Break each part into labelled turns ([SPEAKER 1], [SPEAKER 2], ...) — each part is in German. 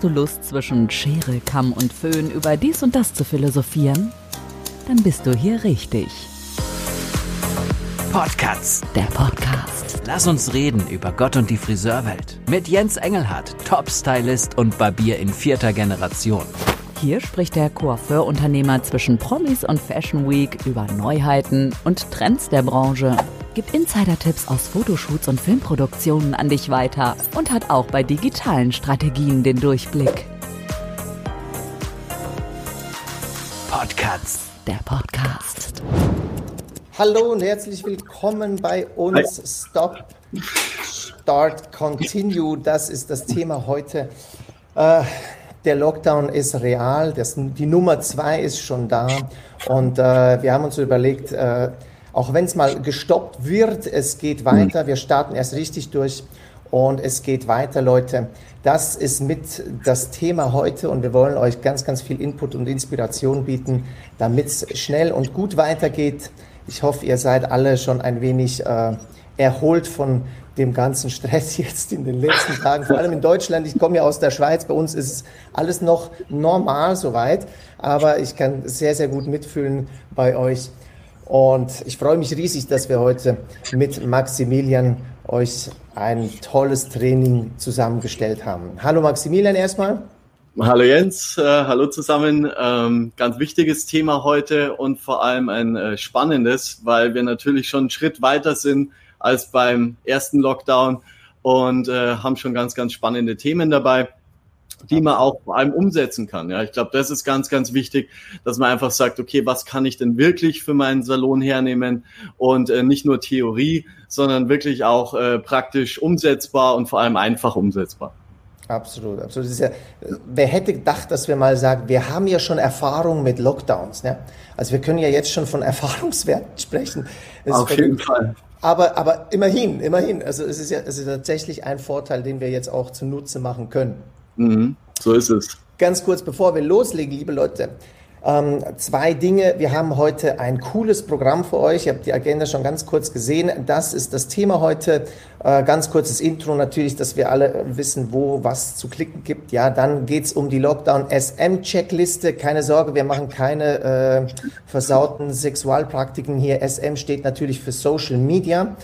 [SPEAKER 1] Hast du Lust, zwischen Schere, Kamm und Föhn über dies und das zu philosophieren? Dann bist du hier richtig.
[SPEAKER 2] Podcasts.
[SPEAKER 1] Der Podcast.
[SPEAKER 2] Lass uns reden über Gott und die Friseurwelt. Mit Jens Engelhardt, Top-Stylist und Barbier in vierter Generation.
[SPEAKER 1] Hier spricht der Coiffeur-Unternehmer zwischen Promis und Fashion Week über Neuheiten und Trends der Branche gibt Insider-Tipps aus Fotoshoots und Filmproduktionen an dich weiter und hat auch bei digitalen Strategien den Durchblick.
[SPEAKER 2] Podcasts.
[SPEAKER 1] Der Podcast.
[SPEAKER 3] Hallo und herzlich willkommen bei uns. Hi. Stop, Start, Continue. Das ist das Thema heute. Äh, der Lockdown ist real. Das, die Nummer zwei ist schon da. Und äh, wir haben uns überlegt, äh, auch wenn es mal gestoppt wird, es geht weiter. Wir starten erst richtig durch und es geht weiter, Leute. Das ist mit das Thema heute und wir wollen euch ganz, ganz viel Input und Inspiration bieten, damit es schnell und gut weitergeht. Ich hoffe, ihr seid alle schon ein wenig äh, erholt von dem ganzen Stress jetzt in den letzten Tagen, vor allem in Deutschland. Ich komme ja aus der Schweiz, bei uns ist alles noch normal soweit, aber ich kann sehr, sehr gut mitfühlen bei euch. Und ich freue mich riesig, dass wir heute mit Maximilian euch ein tolles Training zusammengestellt haben. Hallo Maximilian erstmal.
[SPEAKER 4] Hallo Jens, äh, hallo zusammen. Ähm, ganz wichtiges Thema heute und vor allem ein äh, spannendes, weil wir natürlich schon einen Schritt weiter sind als beim ersten Lockdown und äh, haben schon ganz, ganz spannende Themen dabei die man auch vor allem umsetzen kann. Ja, ich glaube, das ist ganz, ganz wichtig, dass man einfach sagt, okay, was kann ich denn wirklich für meinen Salon hernehmen und äh, nicht nur Theorie, sondern wirklich auch äh, praktisch umsetzbar und vor allem einfach umsetzbar.
[SPEAKER 3] Absolut, absolut. Ja, wer hätte gedacht, dass wir mal sagen, wir haben ja schon Erfahrung mit Lockdowns. Ne? Also wir können ja jetzt schon von Erfahrungswerten sprechen.
[SPEAKER 4] Es Auf jeden Fall.
[SPEAKER 3] Aber, aber immerhin, immerhin. Also es ist ja es ist tatsächlich ein Vorteil, den wir jetzt auch zunutze machen können.
[SPEAKER 4] Mhm, so ist es.
[SPEAKER 3] Ganz kurz, bevor wir loslegen, liebe Leute, ähm, zwei Dinge. Wir haben heute ein cooles Programm für euch. Ihr habt die Agenda schon ganz kurz gesehen. Das ist das Thema heute. Äh, ganz kurzes Intro natürlich, dass wir alle wissen, wo was zu klicken gibt. Ja, dann geht's um die Lockdown SM-Checkliste. Keine Sorge, wir machen keine äh, versauten Sexualpraktiken hier. SM steht natürlich für Social Media.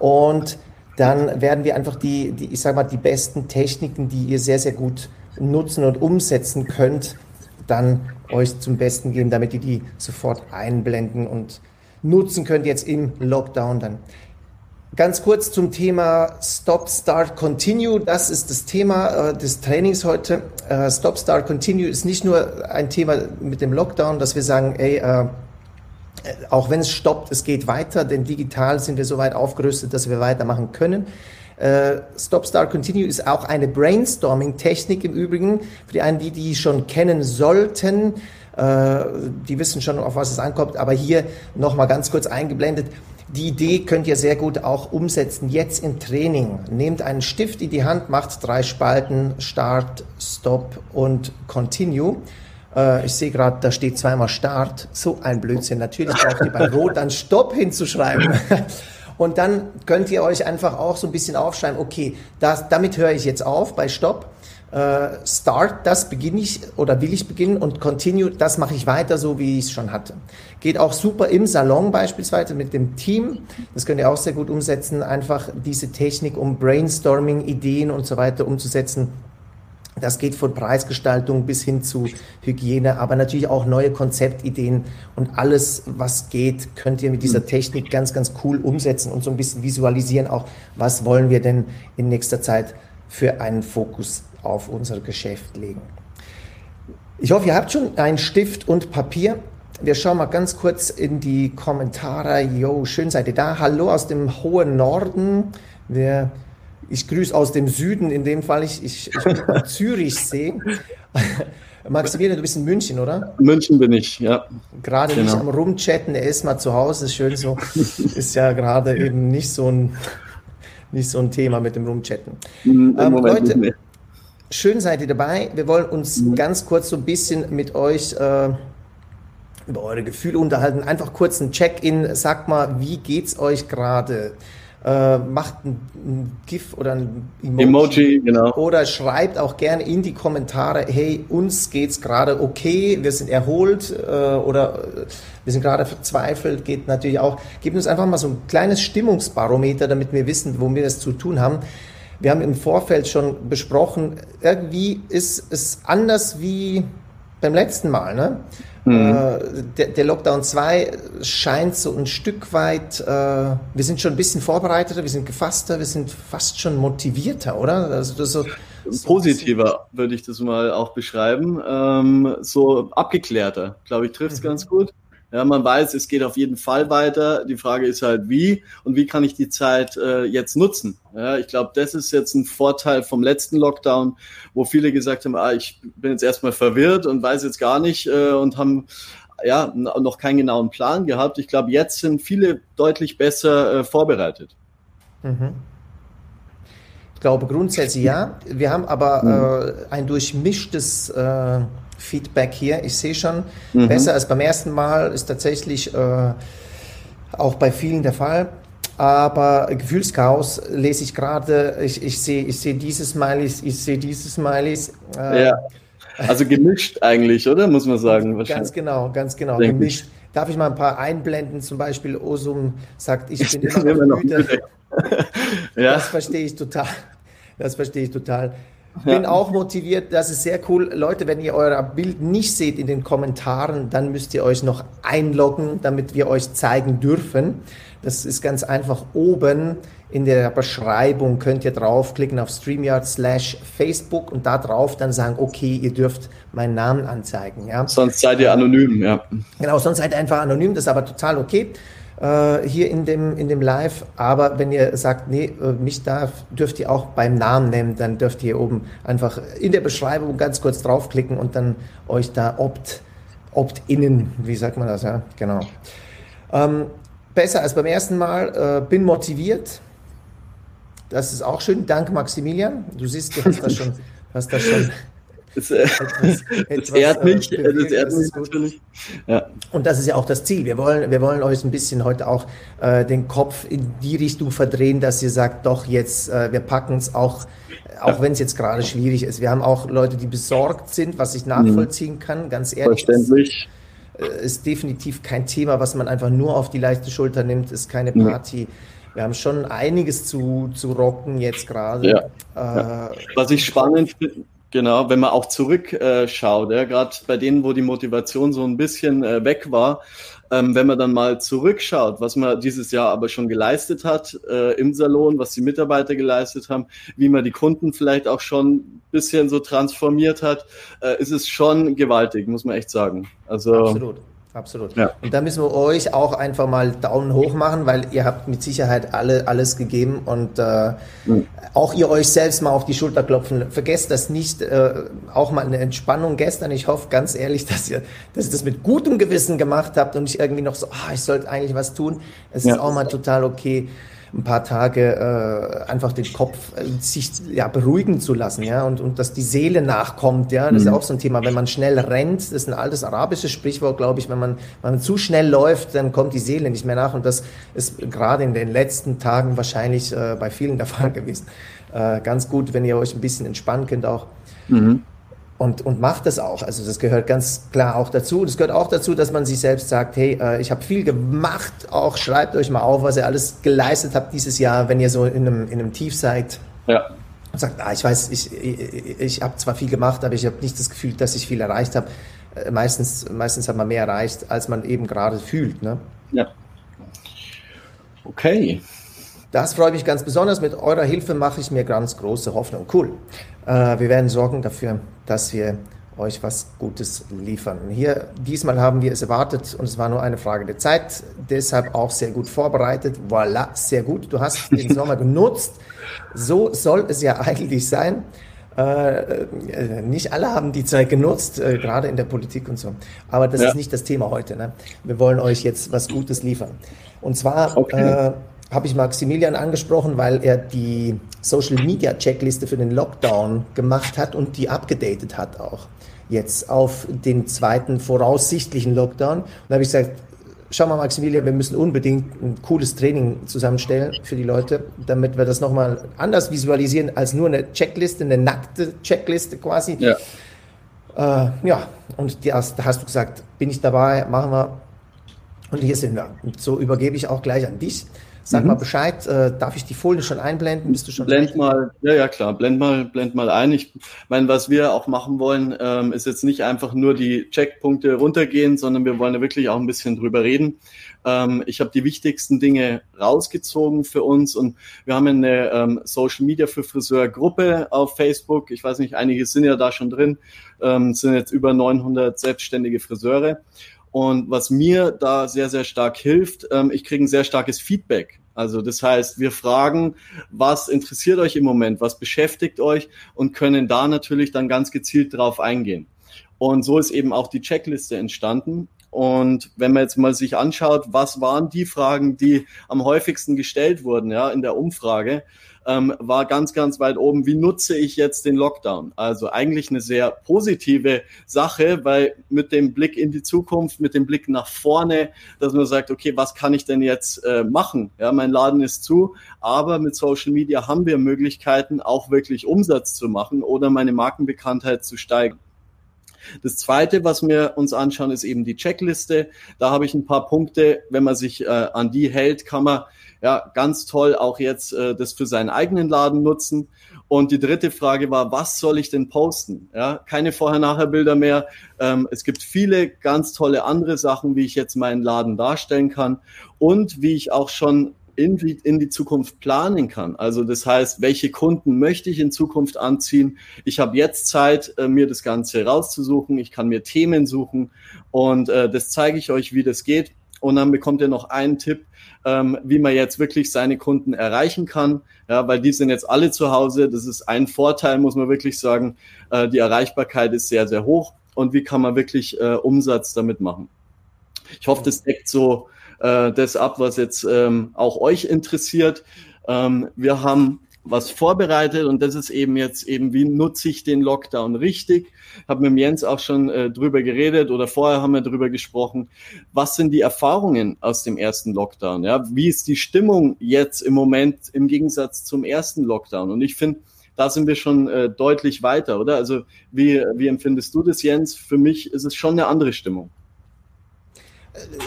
[SPEAKER 3] Und dann werden wir einfach die, die, ich sag mal, die besten Techniken, die ihr sehr, sehr gut nutzen und umsetzen könnt, dann euch zum Besten geben, damit ihr die sofort einblenden und nutzen könnt jetzt im Lockdown dann. Ganz kurz zum Thema Stop, Start, Continue. Das ist das Thema äh, des Trainings heute. Äh, Stop, Start, Continue ist nicht nur ein Thema mit dem Lockdown, dass wir sagen, ey, äh, auch wenn es stoppt, es geht weiter, denn digital sind wir so weit aufgerüstet, dass wir weitermachen können. Äh, Stop, Start, Continue ist auch eine Brainstorming-Technik im Übrigen. Für die einen, die die schon kennen sollten, äh, die wissen schon, auf was es ankommt, aber hier nochmal ganz kurz eingeblendet. Die Idee könnt ihr sehr gut auch umsetzen, jetzt im Training. Nehmt einen Stift in die Hand, macht drei Spalten, Start, Stop und Continue äh, ich sehe gerade, da steht zweimal Start. So ein Blödsinn. Natürlich braucht ihr bei Rot dann Stopp hinzuschreiben. Und dann könnt ihr euch einfach auch so ein bisschen aufschreiben, okay, das, damit höre ich jetzt auf bei Stopp. Uh, start, das beginne ich oder will ich beginnen und Continue, das mache ich weiter, so wie ich es schon hatte. Geht auch super im Salon beispielsweise mit dem Team. Das könnt ihr auch sehr gut umsetzen, einfach diese Technik, um Brainstorming, Ideen und so weiter umzusetzen das geht von Preisgestaltung bis hin zu Hygiene, aber natürlich auch neue Konzeptideen und alles, was geht, könnt ihr mit dieser Technik ganz, ganz cool umsetzen und so ein bisschen visualisieren auch, was wollen wir denn in nächster Zeit für einen Fokus auf unser Geschäft legen. Ich hoffe, ihr habt schon einen Stift und Papier. Wir schauen mal ganz kurz in die Kommentare. Jo, schön seid ihr da. Hallo aus dem hohen Norden. Wir ich grüße aus dem Süden, in dem Fall ich, ich, ich Zürichsee. Maximilian, du bist in München, oder?
[SPEAKER 4] München bin ich, ja.
[SPEAKER 3] Gerade genau. nicht am Rumchatten, er ist mal zu Hause, ist schön so. ist ja gerade eben nicht so ein, nicht so ein Thema mit dem Rumchatten. Mhm, ähm, Leute, schön seid ihr dabei. Wir wollen uns mhm. ganz kurz so ein bisschen mit euch äh, über eure Gefühle unterhalten. Einfach kurz ein Check-in. Sagt mal, wie geht's euch gerade? Äh, macht ein, ein, GIF oder ein
[SPEAKER 4] Emoji, Emoji genau.
[SPEAKER 3] oder schreibt auch gerne in die Kommentare, hey, uns geht's gerade okay, wir sind erholt äh, oder äh, wir sind gerade verzweifelt, geht natürlich auch. Gebt uns einfach mal so ein kleines Stimmungsbarometer, damit wir wissen, wo wir das zu tun haben. Wir haben im Vorfeld schon besprochen, irgendwie ist es anders wie beim letzten Mal. Ne? Mhm. Äh, der, der, Lockdown 2 scheint so ein Stück weit, äh, wir sind schon ein bisschen vorbereiteter, wir sind gefasster, wir sind fast schon motivierter, oder?
[SPEAKER 4] Also so, Positiver würde ich das mal auch beschreiben. Ähm, so abgeklärter, glaube ich, trifft es mhm. ganz gut. Ja, man weiß, es geht auf jeden Fall weiter. Die Frage ist halt, wie und wie kann ich die Zeit äh, jetzt nutzen? Ja, ich glaube, das ist jetzt ein Vorteil vom letzten Lockdown, wo viele gesagt haben, ah, ich bin jetzt erstmal verwirrt und weiß jetzt gar nicht äh, und haben ja noch keinen genauen Plan gehabt. Ich glaube, jetzt sind viele deutlich besser äh, vorbereitet. Mhm.
[SPEAKER 3] Ich glaube grundsätzlich ja. Wir haben aber mhm. äh, ein durchmischtes äh, Feedback hier. Ich sehe schon, mhm. besser als beim ersten Mal ist tatsächlich äh, auch bei vielen der Fall. Aber Gefühlschaos lese ich gerade. Ich, ich sehe ich seh diese Smileys, ich sehe diese Smileys.
[SPEAKER 4] Äh, ja. Also gemischt eigentlich, oder? Muss man sagen.
[SPEAKER 3] Ganz genau, ganz genau. Denk gemischt. Ich. Darf ich mal ein paar einblenden? Zum Beispiel Osum sagt, ich, ich bin immer noch müde. ja. Das verstehe ich total. Das verstehe ich total. Bin ja. auch motiviert, das ist sehr cool. Leute, wenn ihr euer Bild nicht seht in den Kommentaren, dann müsst ihr euch noch einloggen, damit wir euch zeigen dürfen. Das ist ganz einfach oben in der Beschreibung könnt ihr draufklicken auf StreamYard slash Facebook und da drauf dann sagen, okay, ihr dürft meinen Namen anzeigen. Ja?
[SPEAKER 4] Sonst seid ihr anonym, ja.
[SPEAKER 3] Genau, sonst seid ihr einfach anonym, das ist aber total okay äh, hier in dem, in dem Live. Aber wenn ihr sagt, nee, äh, mich darf, dürft ihr auch beim Namen nennen, dann dürft ihr hier oben einfach in der Beschreibung ganz kurz draufklicken und dann euch da opt, opt-innen, wie sagt man das, ja, genau. Ähm, besser als beim ersten Mal, äh, bin motiviert. Das ist auch schön. Danke, Maximilian. Du siehst, du hast das schon, hast das schon
[SPEAKER 4] das, äh, etwas, etwas, ehrt mich, äh, das ehrt mich natürlich.
[SPEAKER 3] Ja. Und das ist ja auch das Ziel. Wir wollen, wir wollen euch ein bisschen heute auch äh, den Kopf in die Richtung verdrehen, dass ihr sagt, doch jetzt, äh, wir packen es auch, auch wenn es jetzt gerade schwierig ist. Wir haben auch Leute, die besorgt sind, was ich nachvollziehen kann, ganz ehrlich.
[SPEAKER 4] Verständlich.
[SPEAKER 3] Ist, äh, ist definitiv kein Thema, was man einfach nur auf die leichte Schulter nimmt, ist keine Party. Wir haben schon einiges zu, zu rocken jetzt gerade. Ja.
[SPEAKER 4] Äh, was ich spannend finde, Genau, wenn man auch zurückschaut, äh, ja, gerade bei denen, wo die Motivation so ein bisschen äh, weg war, ähm, wenn man dann mal zurückschaut, was man dieses Jahr aber schon geleistet hat äh, im Salon, was die Mitarbeiter geleistet haben, wie man die Kunden vielleicht auch schon ein bisschen so transformiert hat, äh, ist es schon gewaltig, muss man echt sagen.
[SPEAKER 3] Also Absolut. Absolut. Ja. Und da müssen wir euch auch einfach mal Daumen hoch machen, weil ihr habt mit Sicherheit alle alles gegeben und äh, mhm. auch ihr euch selbst mal auf die Schulter klopfen. Vergesst das nicht. Äh, auch mal eine Entspannung gestern. Ich hoffe ganz ehrlich, dass ihr, dass ihr das mit gutem Gewissen gemacht habt und nicht irgendwie noch so, ah, ich sollte eigentlich was tun. Es ja. ist auch mal total okay ein paar Tage äh, einfach den Kopf äh, sich ja, beruhigen zu lassen, ja, und, und dass die Seele nachkommt, ja, das mhm. ist ja auch so ein Thema. Wenn man schnell rennt, das ist ein altes arabisches Sprichwort, glaube ich, wenn man, wenn man zu schnell läuft, dann kommt die Seele nicht mehr nach und das ist gerade in den letzten Tagen wahrscheinlich äh, bei vielen der Fall gewesen. Äh, ganz gut, wenn ihr euch ein bisschen entspannen könnt auch. Mhm und, und macht das auch. Also das gehört ganz klar auch dazu. Das gehört auch dazu, dass man sich selbst sagt, hey, äh, ich habe viel gemacht, auch schreibt euch mal auf, was ihr alles geleistet habt dieses Jahr, wenn ihr so in einem, in einem Tief seid. Ja. Und sagt, ah, ich weiß, ich, ich, ich habe zwar viel gemacht, aber ich habe nicht das Gefühl, dass ich viel erreicht habe. Äh, meistens, meistens hat man mehr erreicht, als man eben gerade fühlt. Ne? Ja.
[SPEAKER 4] Okay.
[SPEAKER 3] Das freut mich ganz besonders. Mit eurer Hilfe mache ich mir ganz große Hoffnung. Cool. Äh, wir werden sorgen dafür, dass wir euch was Gutes liefern. Hier, diesmal haben wir es erwartet und es war nur eine Frage der Zeit. Deshalb auch sehr gut vorbereitet. Voilà, sehr gut. Du hast den Sommer genutzt. So soll es ja eigentlich sein. Äh, äh, nicht alle haben die Zeit genutzt, äh, gerade in der Politik und so. Aber das ja. ist nicht das Thema heute. Ne? Wir wollen euch jetzt was Gutes liefern. Und zwar okay. äh, habe ich Maximilian angesprochen, weil er die Social Media Checkliste für den Lockdown gemacht hat und die abgedatet hat auch jetzt auf den zweiten voraussichtlichen Lockdown. Und da habe ich gesagt, schau mal, Maximilian, wir müssen unbedingt ein cooles Training zusammenstellen für die Leute, damit wir das nochmal anders visualisieren als nur eine Checkliste, eine nackte Checkliste quasi. Ja. Äh, ja, und die, da hast du gesagt, bin ich dabei, machen wir. Und hier sind wir. Und so übergebe ich auch gleich an dich. Sag mhm. mal Bescheid, äh, darf ich die Folie schon einblenden? Bist du schon
[SPEAKER 4] Blend ready? mal, ja, ja klar, blend mal, blend mal ein. Ich meine, was wir auch machen wollen, ähm, ist jetzt nicht einfach nur die Checkpunkte runtergehen, sondern wir wollen ja wirklich auch ein bisschen drüber reden. Ähm, ich habe die wichtigsten Dinge rausgezogen für uns und wir haben eine ähm, Social Media für Friseur Gruppe auf Facebook. Ich weiß nicht, einige sind ja da schon drin, ähm, sind jetzt über 900 selbstständige Friseure. Und was mir da sehr, sehr stark hilft, ähm, ich kriege ein sehr starkes Feedback. Also das heißt, wir fragen, was interessiert euch im Moment, was beschäftigt euch und können da natürlich dann ganz gezielt drauf eingehen. Und so ist eben auch die Checkliste entstanden. Und wenn man jetzt mal sich anschaut, was waren die Fragen, die am häufigsten gestellt wurden, ja, in der Umfrage, ähm, war ganz, ganz weit oben. Wie nutze ich jetzt den Lockdown? Also eigentlich eine sehr positive Sache, weil mit dem Blick in die Zukunft, mit dem Blick nach vorne, dass man sagt, okay, was kann ich denn jetzt äh, machen? Ja, mein Laden ist zu, aber mit Social Media haben wir Möglichkeiten, auch wirklich Umsatz zu machen oder meine Markenbekanntheit zu steigern. Das zweite, was wir uns anschauen, ist eben die Checkliste. Da habe ich ein paar Punkte. Wenn man sich äh, an die hält, kann man ja, ganz toll auch jetzt äh, das für seinen eigenen Laden nutzen. Und die dritte Frage war, was soll ich denn posten? Ja, keine Vorher-Nachher-Bilder mehr. Ähm, es gibt viele ganz tolle andere Sachen, wie ich jetzt meinen Laden darstellen kann und wie ich auch schon in die, in die Zukunft planen kann. Also das heißt, welche Kunden möchte ich in Zukunft anziehen? Ich habe jetzt Zeit, äh, mir das Ganze rauszusuchen. Ich kann mir Themen suchen und äh, das zeige ich euch, wie das geht. Und dann bekommt ihr noch einen Tipp, ähm, wie man jetzt wirklich seine Kunden erreichen kann, ja, weil die sind jetzt alle zu Hause. Das ist ein Vorteil, muss man wirklich sagen. Äh, die Erreichbarkeit ist sehr, sehr hoch und wie kann man wirklich äh, Umsatz damit machen. Ich hoffe, das deckt so äh, das ab, was jetzt ähm, auch euch interessiert. Ähm, wir haben was vorbereitet und das ist eben jetzt eben, wie nutze ich den Lockdown richtig? Habe mit Jens auch schon äh, drüber geredet oder vorher haben wir drüber gesprochen. Was sind die Erfahrungen aus dem ersten Lockdown? Ja, wie ist die Stimmung jetzt im Moment im Gegensatz zum ersten Lockdown? Und ich finde, da sind wir schon äh, deutlich weiter, oder? Also wie, wie empfindest du das, Jens? Für mich ist es schon eine andere Stimmung.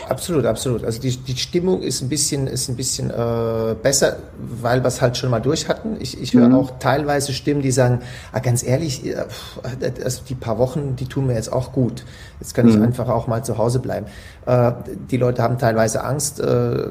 [SPEAKER 3] Absolut, absolut. Also die, die Stimmung ist ein bisschen, ist ein bisschen äh, besser, weil wir es halt schon mal durch hatten. Ich, ich höre mhm. auch teilweise Stimmen, die sagen, ah, ganz ehrlich, äh, also die paar Wochen, die tun mir jetzt auch gut. Jetzt kann mhm. ich einfach auch mal zu Hause bleiben. Äh, die Leute haben teilweise Angst, äh,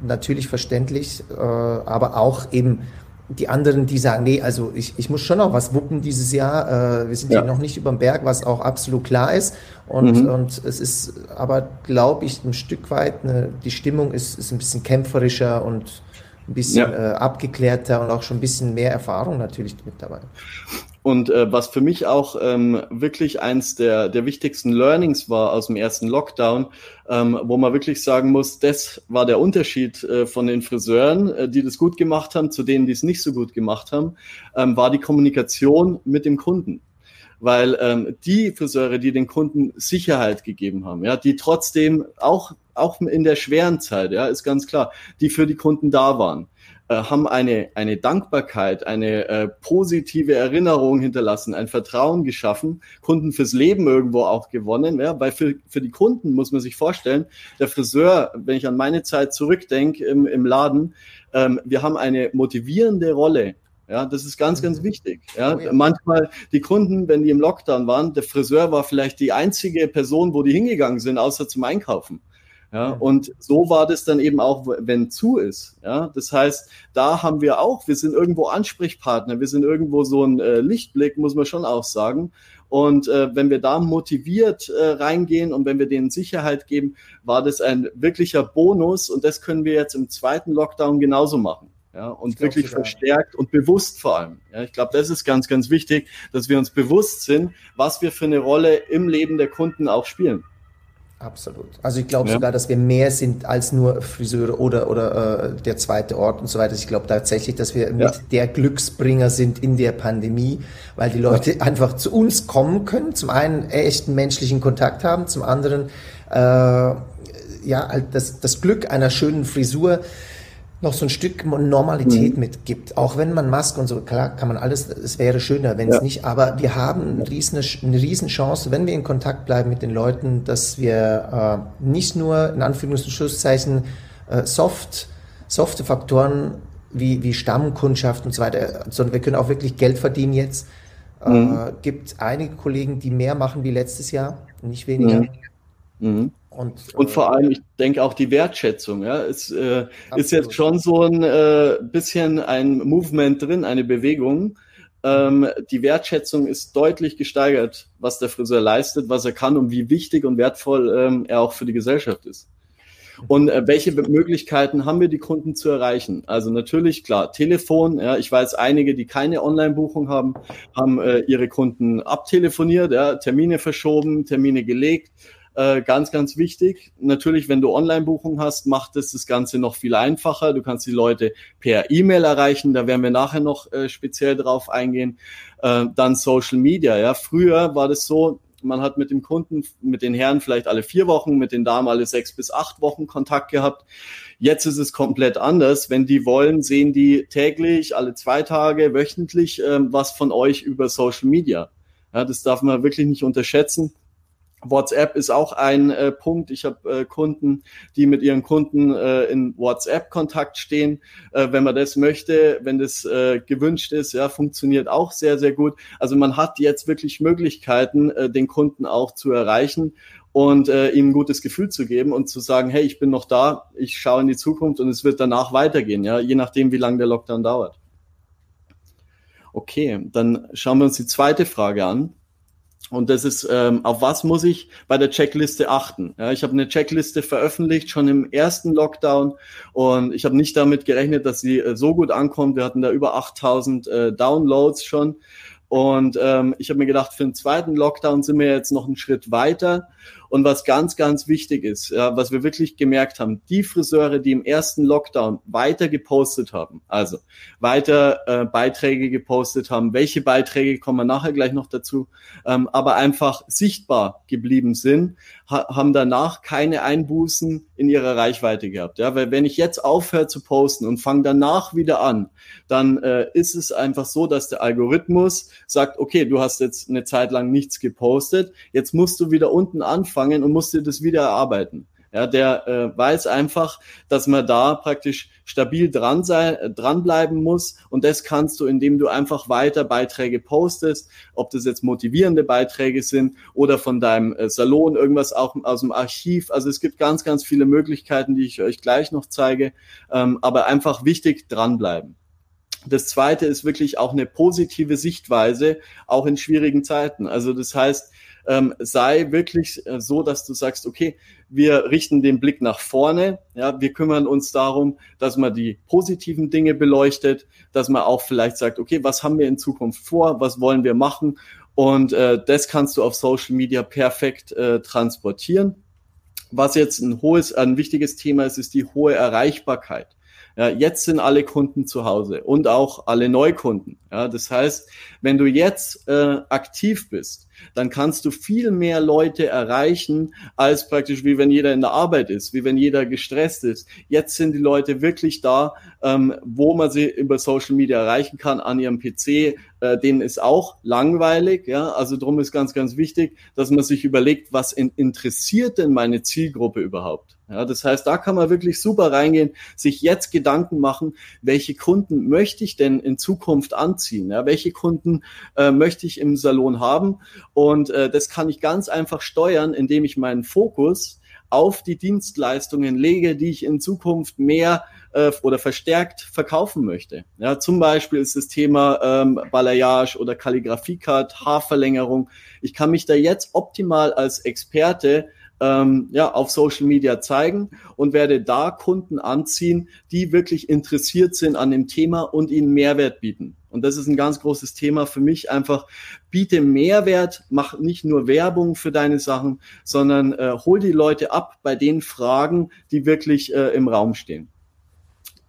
[SPEAKER 3] natürlich verständlich, äh, aber auch eben die anderen, die sagen, nee, also ich, ich muss schon noch was wuppen dieses Jahr. Äh, wir sind ja. noch nicht über dem Berg, was auch absolut klar ist. Und, mhm. und es ist aber, glaube ich, ein Stück weit, eine, die Stimmung ist, ist ein bisschen kämpferischer und ein bisschen ja. äh, abgeklärter und auch schon ein bisschen mehr Erfahrung natürlich mit dabei.
[SPEAKER 4] Und äh, was für mich auch ähm, wirklich eins der, der wichtigsten Learnings war aus dem ersten Lockdown, ähm, wo man wirklich sagen muss, das war der Unterschied äh, von den Friseuren, äh, die das gut gemacht haben, zu denen, die es nicht so gut gemacht haben, ähm, war die Kommunikation mit dem Kunden. Weil ähm, die Friseure, die den Kunden Sicherheit gegeben haben, ja, die trotzdem auch auch in der schweren Zeit, ja, ist ganz klar, die für die Kunden da waren, haben eine, eine Dankbarkeit, eine äh, positive Erinnerung hinterlassen, ein Vertrauen geschaffen, Kunden fürs Leben irgendwo auch gewonnen, ja, weil für, für die Kunden muss man sich vorstellen, der Friseur, wenn ich an meine Zeit zurückdenke im, im Laden, ähm, wir haben eine motivierende Rolle ja, das ist ganz, ganz mhm. wichtig. Ja, oh ja. manchmal die Kunden, wenn die im Lockdown waren, der Friseur war vielleicht die einzige Person, wo die hingegangen sind, außer zum Einkaufen. Ja, und so war das dann eben auch, wenn zu ist. Ja, das heißt, da haben wir auch, wir sind irgendwo Ansprechpartner, wir sind irgendwo so ein äh, Lichtblick, muss man schon auch sagen. Und äh, wenn wir da motiviert äh, reingehen und wenn wir denen Sicherheit geben, war das ein wirklicher Bonus und das können wir jetzt im zweiten Lockdown genauso machen. Ja, und wirklich verstärkt und bewusst vor allem. Ja, ich glaube, das ist ganz, ganz wichtig, dass wir uns bewusst sind, was wir für eine Rolle im Leben der Kunden auch spielen.
[SPEAKER 3] Absolut. Also ich glaube ja. sogar, dass wir mehr sind als nur Friseure oder, oder äh, der zweite Ort und so weiter. Ich glaube tatsächlich, dass wir ja. mit der Glücksbringer sind in der Pandemie, weil die Leute ja. einfach zu uns kommen können, zum einen echten menschlichen Kontakt haben, zum anderen äh, ja, das, das Glück einer schönen Frisur noch so ein Stück Normalität mhm. mitgibt. Auch wenn man Maske und so, klar kann man alles, es wäre schöner, wenn es ja. nicht, aber wir haben eine riesen, eine riesen Chance, wenn wir in Kontakt bleiben mit den Leuten, dass wir äh, nicht nur in Anführungszeichen äh, soft, softe Faktoren wie, wie Stammkundschaft und so weiter, sondern wir können auch wirklich Geld verdienen jetzt. Äh, mhm. Gibt einige Kollegen, die mehr machen wie letztes Jahr, nicht weniger.
[SPEAKER 4] Mhm. Mhm. Und, und vor allem, ich denke auch die Wertschätzung. Ja, es äh, ist jetzt schon so ein äh, bisschen ein Movement drin, eine Bewegung. Ähm, die Wertschätzung ist deutlich gesteigert, was der Friseur leistet, was er kann und wie wichtig und wertvoll ähm, er auch für die Gesellschaft ist. Und äh, welche Möglichkeiten haben wir, die Kunden zu erreichen? Also natürlich, klar, Telefon. Ja, ich weiß, einige, die keine Online-Buchung haben, haben äh, ihre Kunden abtelefoniert, ja, Termine verschoben, Termine gelegt äh, ganz, ganz wichtig. Natürlich, wenn du Online-Buchung hast, macht es das Ganze noch viel einfacher. Du kannst die Leute per E-Mail erreichen. Da werden wir nachher noch äh, speziell drauf eingehen. Äh, dann Social Media. Ja, früher war das so, man hat mit dem Kunden, mit den Herren vielleicht alle vier Wochen, mit den Damen alle sechs bis acht Wochen Kontakt gehabt. Jetzt ist es komplett anders. Wenn die wollen, sehen die täglich, alle zwei Tage, wöchentlich äh, was von euch über Social Media. Ja, das darf man wirklich nicht unterschätzen. WhatsApp ist auch ein äh, Punkt. Ich habe äh, Kunden, die mit ihren Kunden äh, in WhatsApp-Kontakt stehen. Äh, wenn man das möchte, wenn das äh, gewünscht ist, ja, funktioniert auch sehr, sehr gut. Also man hat jetzt wirklich Möglichkeiten, äh, den Kunden auch zu erreichen und ihm ein gutes Gefühl zu geben und zu sagen, hey, ich bin noch da, ich schaue in die Zukunft und es wird danach weitergehen, ja, je nachdem, wie lange der Lockdown dauert. Okay, dann schauen wir uns die zweite Frage an. Und das ist, ähm, auf was muss ich bei der Checkliste achten? Ja, ich habe eine Checkliste veröffentlicht, schon im ersten Lockdown. Und ich habe nicht damit gerechnet, dass sie äh, so gut ankommt. Wir hatten da über 8000 äh, Downloads schon. Und ähm, ich habe mir gedacht, für den zweiten Lockdown sind wir jetzt noch einen Schritt weiter. Und was ganz, ganz wichtig ist, ja, was wir wirklich gemerkt haben, die Friseure, die im ersten Lockdown weiter gepostet haben, also weiter äh, Beiträge gepostet haben, welche Beiträge kommen wir nachher gleich noch dazu, ähm, aber einfach sichtbar geblieben sind, ha haben danach keine Einbußen in ihrer Reichweite gehabt. Ja, weil wenn ich jetzt aufhöre zu posten und fange danach wieder an, dann äh, ist es einfach so, dass der Algorithmus sagt, okay, du hast jetzt eine Zeit lang nichts gepostet, jetzt musst du wieder unten anfangen und musste das wieder erarbeiten. Ja, der äh, weiß einfach, dass man da praktisch stabil dran sein, äh, dranbleiben muss. Und das kannst du, indem du einfach weiter Beiträge postest, ob das jetzt motivierende Beiträge sind oder von deinem äh, Salon irgendwas auch aus dem Archiv. Also es gibt ganz, ganz viele Möglichkeiten, die ich euch gleich noch zeige. Ähm, aber einfach wichtig dranbleiben. Das zweite ist wirklich auch eine positive Sichtweise, auch in schwierigen Zeiten. Also das heißt, ähm, sei wirklich äh, so, dass du sagst, okay, wir richten den Blick nach vorne, ja, wir kümmern uns darum, dass man die positiven Dinge beleuchtet, dass man auch vielleicht sagt, okay, was haben wir in Zukunft vor, was wollen wir machen und äh, das kannst du auf Social Media perfekt äh, transportieren. Was jetzt ein hohes, ein wichtiges Thema ist, ist die hohe Erreichbarkeit. Ja, jetzt sind alle Kunden zu Hause und auch alle Neukunden. Ja, das heißt, wenn du jetzt äh, aktiv bist, dann kannst du viel mehr Leute erreichen, als praktisch wie wenn jeder in der Arbeit ist, wie wenn jeder gestresst ist. Jetzt sind die Leute wirklich da, ähm, wo man sie über Social Media erreichen kann, an ihrem PC. Äh, denen ist auch langweilig, ja. Also drum ist ganz, ganz wichtig, dass man sich überlegt, was in, interessiert denn meine Zielgruppe überhaupt? Ja, das heißt, da kann man wirklich super reingehen, sich jetzt Gedanken machen, welche Kunden möchte ich denn in Zukunft anziehen? Ja, welche Kunden äh, möchte ich im Salon haben? Und äh, das kann ich ganz einfach steuern, indem ich meinen Fokus auf die Dienstleistungen lege, die ich in Zukunft mehr äh, oder verstärkt verkaufen möchte. Ja, zum Beispiel ist das Thema ähm, Balayage oder Kalligraphiecard, Haarverlängerung. Ich kann mich da jetzt optimal als Experte ähm, ja, auf Social Media zeigen und werde da Kunden anziehen, die wirklich interessiert sind an dem Thema und ihnen Mehrwert bieten. Und das ist ein ganz großes Thema für mich. Einfach biete Mehrwert, mach nicht nur Werbung für deine Sachen, sondern äh, hol die Leute ab bei den Fragen, die wirklich äh, im Raum stehen.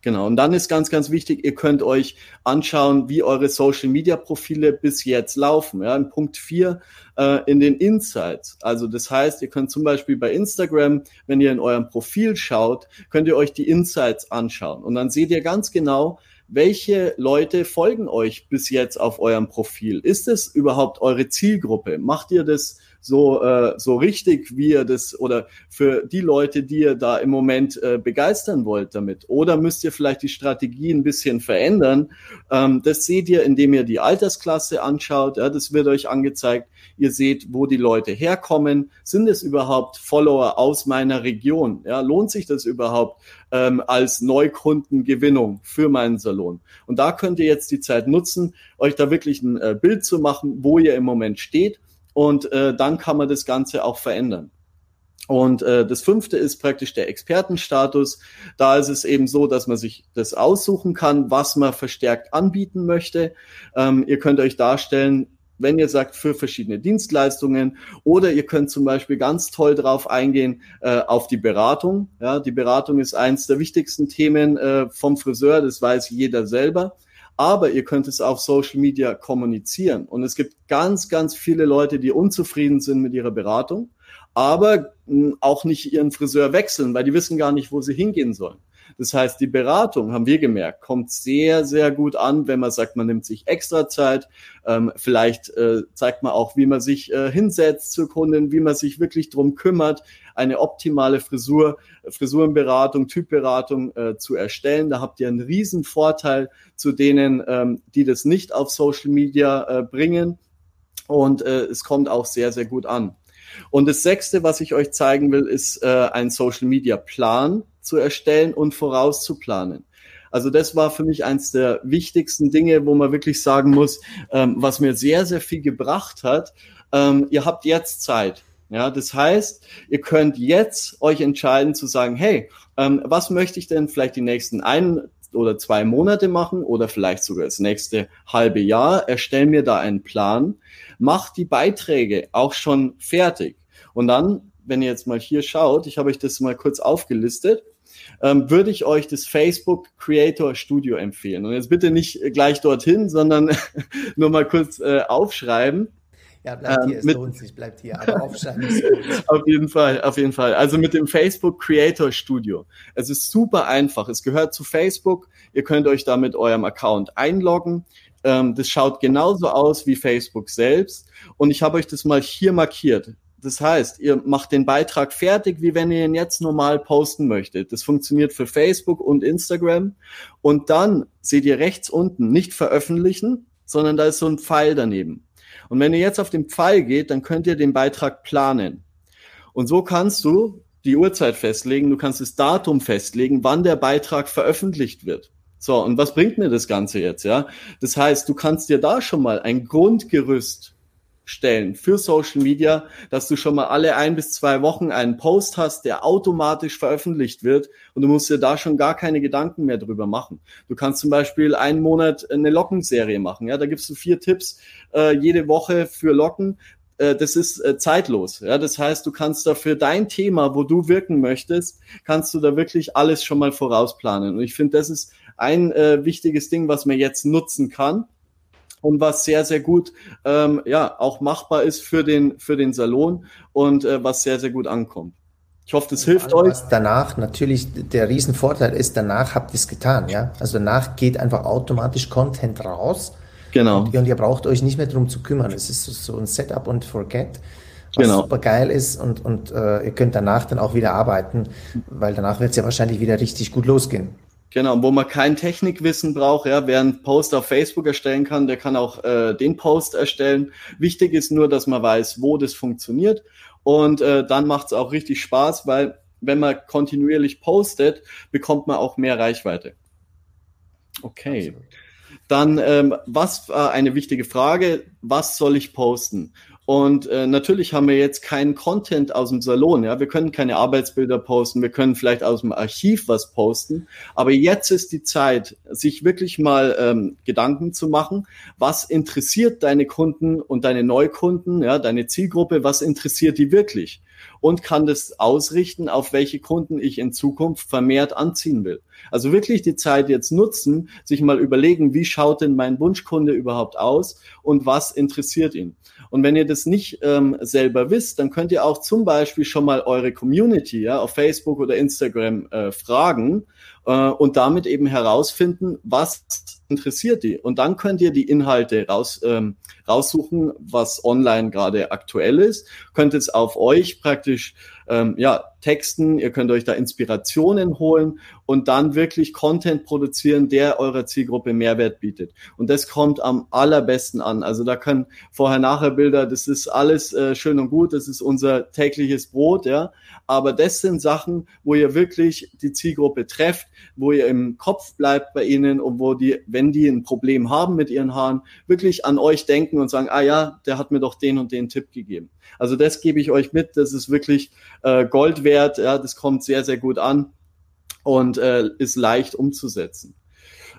[SPEAKER 4] Genau. Und dann ist ganz, ganz wichtig, ihr könnt euch anschauen, wie eure Social Media Profile bis jetzt laufen. Ja, in Punkt 4 äh, in den Insights. Also das heißt, ihr könnt zum Beispiel bei Instagram, wenn ihr in eurem Profil schaut, könnt ihr euch die Insights anschauen. Und dann seht ihr ganz genau, welche Leute folgen euch bis jetzt auf eurem Profil? Ist es überhaupt eure Zielgruppe? Macht ihr das so, äh, so richtig, wie ihr das oder für die Leute, die ihr da im Moment äh, begeistern wollt damit? Oder müsst ihr vielleicht die Strategie ein bisschen verändern? Ähm, das seht ihr, indem ihr die Altersklasse anschaut. Ja, das wird euch angezeigt. Ihr seht, wo die Leute herkommen. Sind es überhaupt Follower aus meiner Region? Ja, lohnt sich das überhaupt ähm, als Neukundengewinnung für meinen Salon? Und da könnt ihr jetzt die Zeit nutzen, euch da wirklich ein äh, Bild zu machen, wo ihr im Moment steht und äh, dann kann man das Ganze auch verändern. Und äh, das fünfte ist praktisch der Expertenstatus. Da ist es eben so, dass man sich das aussuchen kann, was man verstärkt anbieten möchte. Ähm, ihr könnt euch darstellen, wenn ihr sagt, für verschiedene Dienstleistungen oder ihr könnt zum Beispiel ganz toll drauf eingehen äh, auf die Beratung. Ja, die Beratung ist eins der wichtigsten Themen äh, vom Friseur, das weiß jeder selber aber ihr könnt es auf Social Media kommunizieren. Und es gibt ganz, ganz viele Leute, die unzufrieden sind mit ihrer Beratung, aber hm, auch nicht ihren Friseur wechseln, weil die wissen gar nicht, wo sie hingehen sollen. Das heißt, die Beratung, haben wir gemerkt, kommt sehr, sehr gut an, wenn man sagt, man nimmt sich extra Zeit. Ähm, vielleicht äh, zeigt man auch, wie man sich äh, hinsetzt zur Kundin, wie man sich wirklich drum kümmert, eine optimale Frisur, Frisurenberatung, Typberatung äh, zu erstellen. Da habt ihr einen riesen Vorteil zu denen, ähm, die das nicht auf Social Media äh, bringen. Und äh, es kommt auch sehr, sehr gut an. Und das sechste, was ich euch zeigen will, ist äh, ein Social Media Plan zu erstellen und vorauszuplanen. Also das war für mich eins der wichtigsten Dinge, wo man wirklich sagen muss, ähm, was mir sehr, sehr viel gebracht hat. Ähm, ihr habt jetzt Zeit. Ja, das heißt, ihr könnt jetzt euch entscheiden zu sagen, hey, ähm, was möchte ich denn vielleicht die nächsten ein oder zwei Monate machen oder vielleicht sogar das nächste halbe Jahr? Erstell mir da einen Plan, mach die Beiträge auch schon fertig. Und dann, wenn ihr jetzt mal hier schaut, ich habe euch das mal kurz aufgelistet, ähm, würde ich euch das Facebook Creator Studio empfehlen. Und jetzt bitte nicht gleich dorthin, sondern nur mal kurz äh, aufschreiben.
[SPEAKER 3] Ja, bleibt hier, ähm, es lohnt sich, bleibt hier, aber aufschreiben
[SPEAKER 4] auf jeden Fall, auf jeden Fall. Also mit dem Facebook Creator Studio. Es ist super einfach. Es gehört zu Facebook. Ihr könnt euch da mit eurem Account einloggen. Ähm, das schaut genauso aus wie Facebook selbst. Und ich habe euch das mal hier markiert. Das heißt, ihr macht den Beitrag fertig, wie wenn ihr ihn jetzt normal posten möchtet. Das funktioniert für Facebook und Instagram. Und dann seht ihr rechts unten nicht veröffentlichen, sondern da ist so ein Pfeil daneben. Und wenn ihr jetzt auf den Pfeil geht, dann könnt ihr den Beitrag planen. Und so kannst du die Uhrzeit festlegen, du kannst das Datum festlegen, wann der Beitrag veröffentlicht wird. So, und was bringt mir das Ganze jetzt, ja? Das heißt, du kannst dir da schon mal ein Grundgerüst stellen für Social Media, dass du schon mal alle ein bis zwei Wochen einen Post hast, der automatisch veröffentlicht wird und du musst dir da schon gar keine Gedanken mehr drüber machen. Du kannst zum Beispiel einen Monat eine Lockenserie machen. Ja, da gibst du vier Tipps äh, jede Woche für Locken. Äh, das ist äh, zeitlos. Ja, das heißt, du kannst da für dein Thema, wo du wirken möchtest, kannst du da wirklich alles schon mal vorausplanen. Und ich finde, das ist ein äh, wichtiges Ding, was man jetzt nutzen kann und was sehr, sehr gut ähm, ja auch machbar ist für den, für den Salon und äh, was sehr, sehr gut ankommt. Ich hoffe, das hilft euch.
[SPEAKER 3] Danach natürlich der Riesenvorteil ist, danach habt ihr es getan, ja. Also danach geht einfach automatisch Content raus.
[SPEAKER 4] Genau.
[SPEAKER 3] Und, und ihr braucht euch nicht mehr darum zu kümmern. Es ist so ein Setup und Forget, was genau. super geil ist und, und äh, ihr könnt danach dann auch wieder arbeiten, weil danach wird es ja wahrscheinlich wieder richtig gut losgehen.
[SPEAKER 4] Genau, wo man kein Technikwissen braucht, ja, wer einen Post auf Facebook erstellen kann, der kann auch äh, den Post erstellen. Wichtig ist nur, dass man weiß, wo das funktioniert. Und äh, dann macht es auch richtig Spaß, weil wenn man kontinuierlich postet, bekommt man auch mehr Reichweite. Okay. Absolut. Dann, ähm, was war eine wichtige Frage? Was soll ich posten? Und äh, natürlich haben wir jetzt keinen Content aus dem Salon. Ja, wir können keine Arbeitsbilder posten, wir können vielleicht aus dem Archiv was posten. Aber jetzt ist die Zeit, sich wirklich mal ähm, Gedanken zu machen, was interessiert deine Kunden und deine Neukunden, ja, deine Zielgruppe, was interessiert die wirklich? Und kann das ausrichten, auf welche Kunden ich in Zukunft vermehrt anziehen will. Also wirklich die Zeit jetzt nutzen, sich mal überlegen, wie schaut denn mein Wunschkunde überhaupt aus und was interessiert ihn. Und wenn ihr das nicht ähm, selber wisst, dann könnt ihr auch zum Beispiel schon mal eure Community ja, auf Facebook oder Instagram äh, fragen äh, und damit eben herausfinden, was interessiert die. Und dann könnt ihr die Inhalte raus, ähm, raussuchen, was online gerade aktuell ist, könnt es auf euch praktisch ähm, ja, texten, ihr könnt euch da Inspirationen holen und dann wirklich Content produzieren, der eurer Zielgruppe Mehrwert bietet. Und das kommt am allerbesten an. Also da können Vorher-Nachher-Bilder, das ist alles äh, schön und gut, das ist unser tägliches Brot, ja. Aber das sind Sachen, wo ihr wirklich die Zielgruppe trefft, wo ihr im Kopf bleibt bei ihnen und wo die, wenn die ein Problem haben mit ihren Haaren, wirklich an euch denken und sagen, ah ja, der hat mir doch den und den Tipp gegeben. Also das gebe ich euch mit, das ist wirklich äh, Gold wert, ja, das kommt sehr, sehr gut an und äh, ist leicht umzusetzen.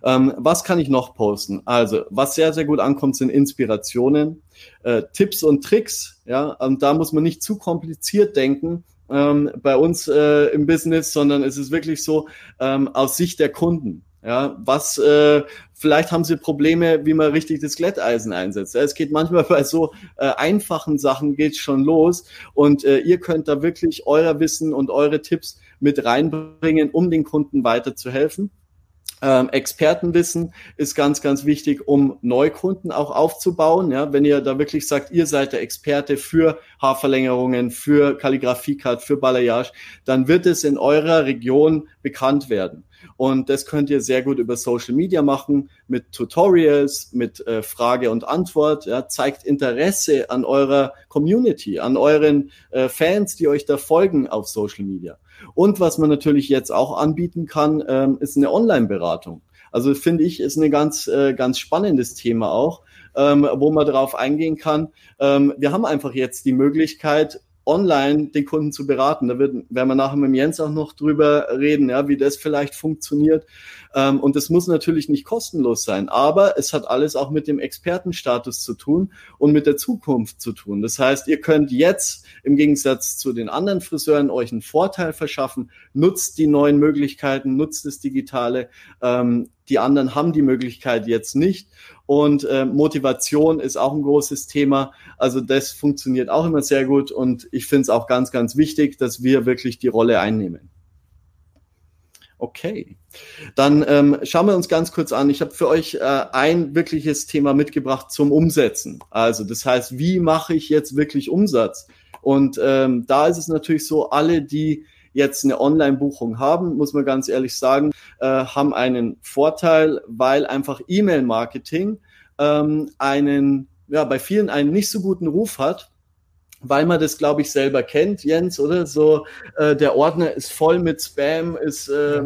[SPEAKER 4] Ähm, was kann ich noch posten? Also, was sehr, sehr gut ankommt, sind Inspirationen, äh, Tipps und Tricks. Ja, und da muss man nicht zu kompliziert denken, ähm, bei uns äh, im Business, sondern es ist wirklich so ähm, aus Sicht der Kunden. Ja, was äh, vielleicht haben sie Probleme, wie man richtig das Glätteisen einsetzt. Ja, es geht manchmal bei so äh, einfachen Sachen geht's schon los und äh, ihr könnt da wirklich euer Wissen und eure Tipps mit reinbringen, um den Kunden weiterzuhelfen. Ähm, Expertenwissen ist ganz, ganz wichtig, um Neukunden auch aufzubauen. Ja, wenn ihr da wirklich sagt, ihr seid der Experte für Haarverlängerungen, für Kalligrafie-Cut, für Balayage, dann wird es in eurer Region bekannt werden. Und das könnt ihr sehr gut über Social Media machen, mit Tutorials, mit äh, Frage und Antwort. Ja, zeigt Interesse an eurer Community, an euren äh, Fans, die euch da folgen auf Social Media. Und was man natürlich jetzt auch anbieten kann, ähm, ist eine Online-Beratung. Also finde ich, ist ein ganz, äh, ganz spannendes Thema auch, ähm, wo man darauf eingehen kann. Ähm, wir haben einfach jetzt die Möglichkeit, online den Kunden zu beraten. Da wird, werden wir nachher mit Jens auch noch drüber reden, ja, wie das vielleicht funktioniert. Ähm, und das muss natürlich nicht kostenlos sein, aber es hat alles auch mit dem Expertenstatus zu tun und mit der Zukunft zu tun. Das heißt, ihr könnt jetzt im Gegensatz zu den anderen Friseuren euch einen Vorteil verschaffen, nutzt die neuen Möglichkeiten, nutzt das Digitale. Ähm, die anderen haben die Möglichkeit jetzt nicht. Und äh, Motivation ist auch ein großes Thema. Also das funktioniert auch immer sehr gut. Und ich finde es auch ganz, ganz wichtig, dass wir wirklich die Rolle einnehmen. Okay, dann ähm, schauen wir uns ganz kurz an. Ich habe für euch äh, ein wirkliches Thema mitgebracht zum Umsetzen. Also das heißt, wie mache ich jetzt wirklich Umsatz? Und ähm, da ist es natürlich so, alle, die jetzt eine Online-Buchung haben, muss man ganz ehrlich sagen, äh, haben einen Vorteil, weil einfach E-Mail-Marketing ähm, einen, ja, bei vielen einen nicht so guten Ruf hat weil man das, glaube ich, selber kennt, Jens, oder? So, äh, der Ordner ist voll mit Spam, ist, äh,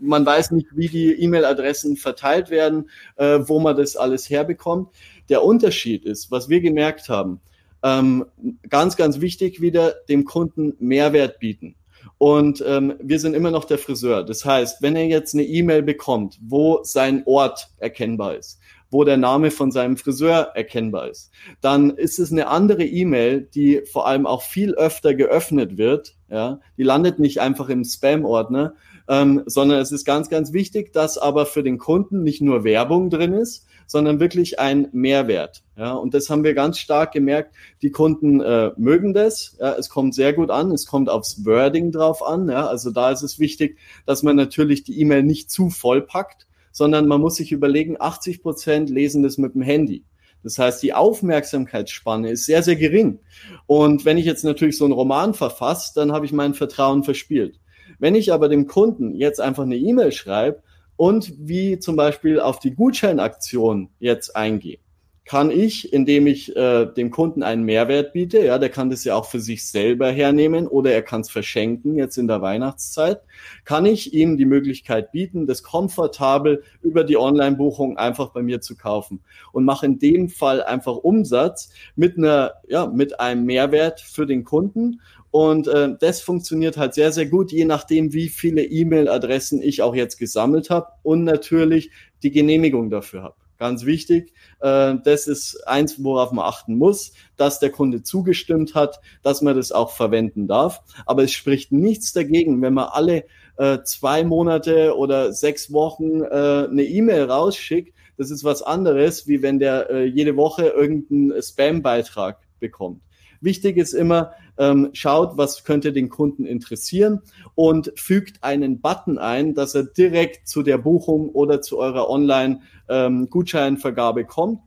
[SPEAKER 4] man weiß nicht, wie die E-Mail-Adressen verteilt werden, äh, wo man das alles herbekommt. Der Unterschied ist, was wir gemerkt haben, ähm, ganz, ganz wichtig wieder, dem Kunden Mehrwert bieten. Und ähm, wir sind immer noch der Friseur. Das heißt, wenn er jetzt eine E-Mail bekommt, wo sein Ort erkennbar ist, wo der Name von seinem Friseur erkennbar ist. Dann ist es eine andere E-Mail, die vor allem auch viel öfter geöffnet wird. Ja, die landet nicht einfach im Spam-Ordner, ähm, sondern es ist ganz, ganz wichtig, dass aber für den Kunden nicht nur Werbung drin ist, sondern wirklich ein Mehrwert. Ja, und das haben wir ganz stark gemerkt. Die Kunden äh, mögen das. Ja, es kommt sehr gut an. Es kommt aufs Wording drauf an. Ja, also da ist es wichtig, dass man natürlich die E-Mail nicht zu voll packt, sondern man muss sich überlegen, 80 Prozent lesen das mit dem Handy. Das heißt, die Aufmerksamkeitsspanne ist sehr, sehr gering. Und wenn ich jetzt natürlich so einen Roman verfasse, dann habe ich mein Vertrauen verspielt. Wenn ich aber dem Kunden jetzt einfach eine E-Mail schreibe und wie zum Beispiel auf die Gutscheinaktion jetzt eingehe, kann ich, indem ich äh, dem Kunden einen Mehrwert biete, ja, der kann das ja auch für sich selber hernehmen oder er kann es verschenken jetzt in der Weihnachtszeit, kann ich ihm die Möglichkeit bieten, das komfortabel über die Online-Buchung einfach bei mir zu kaufen und mache in dem Fall einfach Umsatz mit einer, ja, mit einem Mehrwert für den Kunden und äh, das funktioniert halt sehr, sehr gut, je nachdem, wie viele E-Mail-Adressen ich auch jetzt gesammelt habe und natürlich die Genehmigung dafür habe. Ganz wichtig, äh, das ist eins, worauf man achten muss, dass der Kunde zugestimmt hat, dass man das auch verwenden darf. Aber es spricht nichts dagegen, wenn man alle äh, zwei Monate oder sechs Wochen äh, eine E-Mail rausschickt. Das ist was anderes, wie wenn der äh, jede Woche irgendeinen Spam-Beitrag bekommt. Wichtig ist immer, ähm, schaut, was könnte den Kunden interessieren und fügt einen Button ein, dass er direkt zu der Buchung oder zu eurer Online-Gutscheinvergabe ähm, kommt.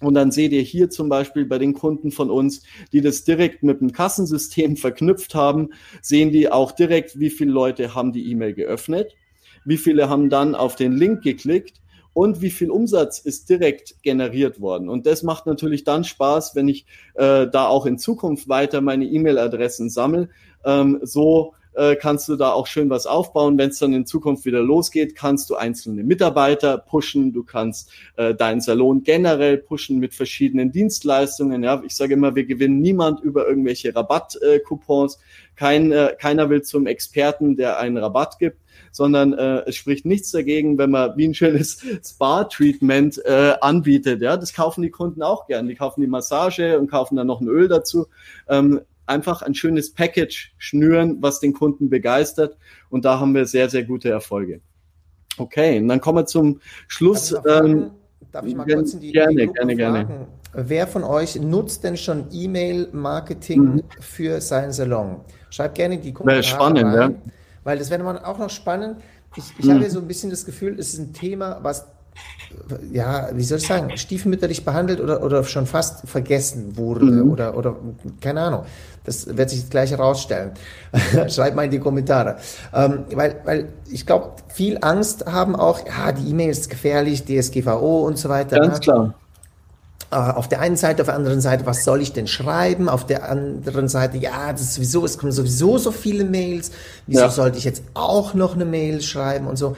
[SPEAKER 4] Und dann seht ihr hier zum Beispiel bei den Kunden von uns, die das direkt mit dem Kassensystem verknüpft haben, sehen die auch direkt, wie viele Leute haben die E-Mail geöffnet, wie viele haben dann auf den Link geklickt und wie viel Umsatz ist direkt generiert worden. Und das macht natürlich dann Spaß, wenn ich äh, da auch in Zukunft weiter meine E-Mail-Adressen sammle. Ähm, so äh, kannst du da auch schön was aufbauen. Wenn es dann in Zukunft wieder losgeht, kannst du einzelne Mitarbeiter pushen, du kannst äh, deinen Salon generell pushen mit verschiedenen Dienstleistungen. Ja, ich sage immer, wir gewinnen niemand über irgendwelche Rabattcoupons. Kein, äh, keiner will zum Experten, der einen Rabatt gibt sondern äh, es spricht nichts dagegen, wenn man wie ein schönes Spa-Treatment äh, anbietet. Ja, das kaufen die Kunden auch gern. Die kaufen die Massage und kaufen dann noch ein Öl dazu. Ähm, einfach ein schönes Package schnüren, was den Kunden begeistert. Und da haben wir sehr, sehr gute Erfolge. Okay, und dann kommen wir zum Schluss.
[SPEAKER 3] Darf ich, ähm, Darf ich mal kurz in die, gerne, in gerne, gerne. Fragen? Wer von euch nutzt denn schon E-Mail-Marketing mhm. für seinen Salon? Schreibt gerne die
[SPEAKER 4] Kommentare Spannend, rein. ja.
[SPEAKER 3] Weil das wäre auch noch spannend. Ich, ich mhm. habe so ein bisschen das Gefühl, es ist ein Thema, was, ja, wie soll ich sagen, stiefmütterlich behandelt oder, oder schon fast vergessen wurde mhm. oder, oder keine Ahnung. Das wird sich gleich herausstellen. Schreibt mal in die Kommentare. Ähm, weil, weil ich glaube, viel Angst haben auch, ja, die E-Mail ist gefährlich, DSGVO und so weiter.
[SPEAKER 4] Ganz ne? klar.
[SPEAKER 3] Äh, auf der einen Seite, auf der anderen Seite, was soll ich denn schreiben? Auf der anderen Seite, ja, das ist sowieso, es kommen sowieso so viele Mails. Wieso ja. sollte ich jetzt auch noch eine Mail schreiben und so?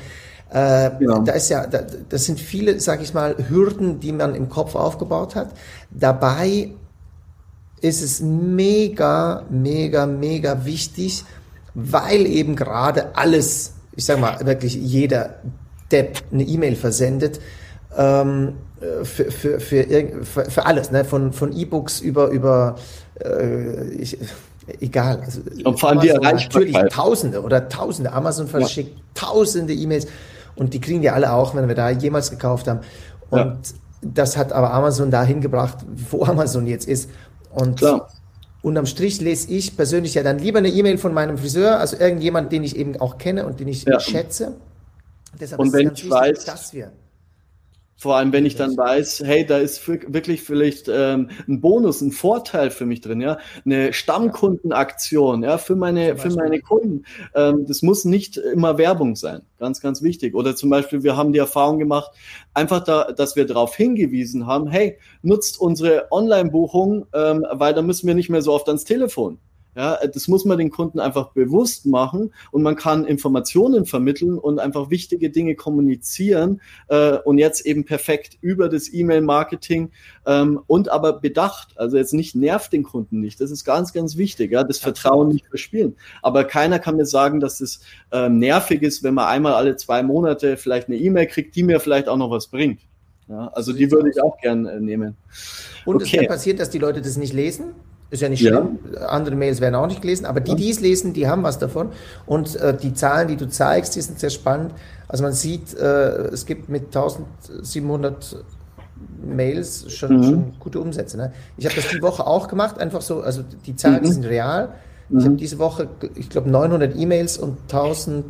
[SPEAKER 3] Äh, ja. Da ist ja, da, das sind viele, sag ich mal, Hürden, die man im Kopf aufgebaut hat. Dabei ist es mega, mega, mega wichtig, weil eben gerade alles, ich sag mal, wirklich jeder Depp eine E-Mail versendet, ähm, für, für, für, für, alles, ne? von, von E-Books über, über äh, ich, egal. Also,
[SPEAKER 4] und vor allem die
[SPEAKER 3] Natürlich Tausende oder Tausende. Amazon verschickt ja. Tausende E-Mails und die kriegen die alle auch, wenn wir da jemals gekauft haben. Und ja. das hat aber Amazon dahin gebracht, wo Amazon jetzt ist. Und Klar. unterm Strich lese ich persönlich ja dann lieber eine E-Mail von meinem Friseur, also irgendjemand, den ich eben auch kenne und den ich ja. schätze.
[SPEAKER 4] Deshalb und wenn ich wichtig, weiß, dass wir vor allem, wenn ich dann weiß, hey, da ist wirklich vielleicht ähm, ein Bonus, ein Vorteil für mich drin, ja, eine Stammkundenaktion, ja, für meine für meine Kunden. Ähm, das muss nicht immer Werbung sein, ganz ganz wichtig. Oder zum Beispiel, wir haben die Erfahrung gemacht, einfach da, dass wir darauf hingewiesen haben, hey, nutzt unsere Online-Buchung, ähm, weil da müssen wir nicht mehr so oft ans Telefon. Ja, das muss man den Kunden einfach bewusst machen und man kann Informationen vermitteln und einfach wichtige Dinge kommunizieren äh, und jetzt eben perfekt über das E-Mail-Marketing ähm, und aber bedacht. Also jetzt nicht nervt den Kunden nicht. Das ist ganz, ganz wichtig. Ja, das Vertrauen nicht verspielen. Aber keiner kann mir sagen, dass es ähm, nervig ist, wenn man einmal alle zwei Monate vielleicht eine E-Mail kriegt, die mir vielleicht auch noch was bringt. Ja, also die würde ich auch gern äh, nehmen.
[SPEAKER 3] Und okay. es kann passieren, dass die Leute das nicht lesen? Ist ja nicht schlimm. Ja. Andere Mails werden auch nicht gelesen, aber die, die es lesen, die haben was davon. Und äh, die Zahlen, die du zeigst, die sind sehr spannend. Also man sieht, äh, es gibt mit 1700 Mails schon, mhm. schon gute Umsätze. Ne? Ich habe das die Woche auch gemacht, einfach so, also die Zahlen mhm. sind real. Ich habe mhm. diese Woche, ich glaube, 900 E-Mails und 1000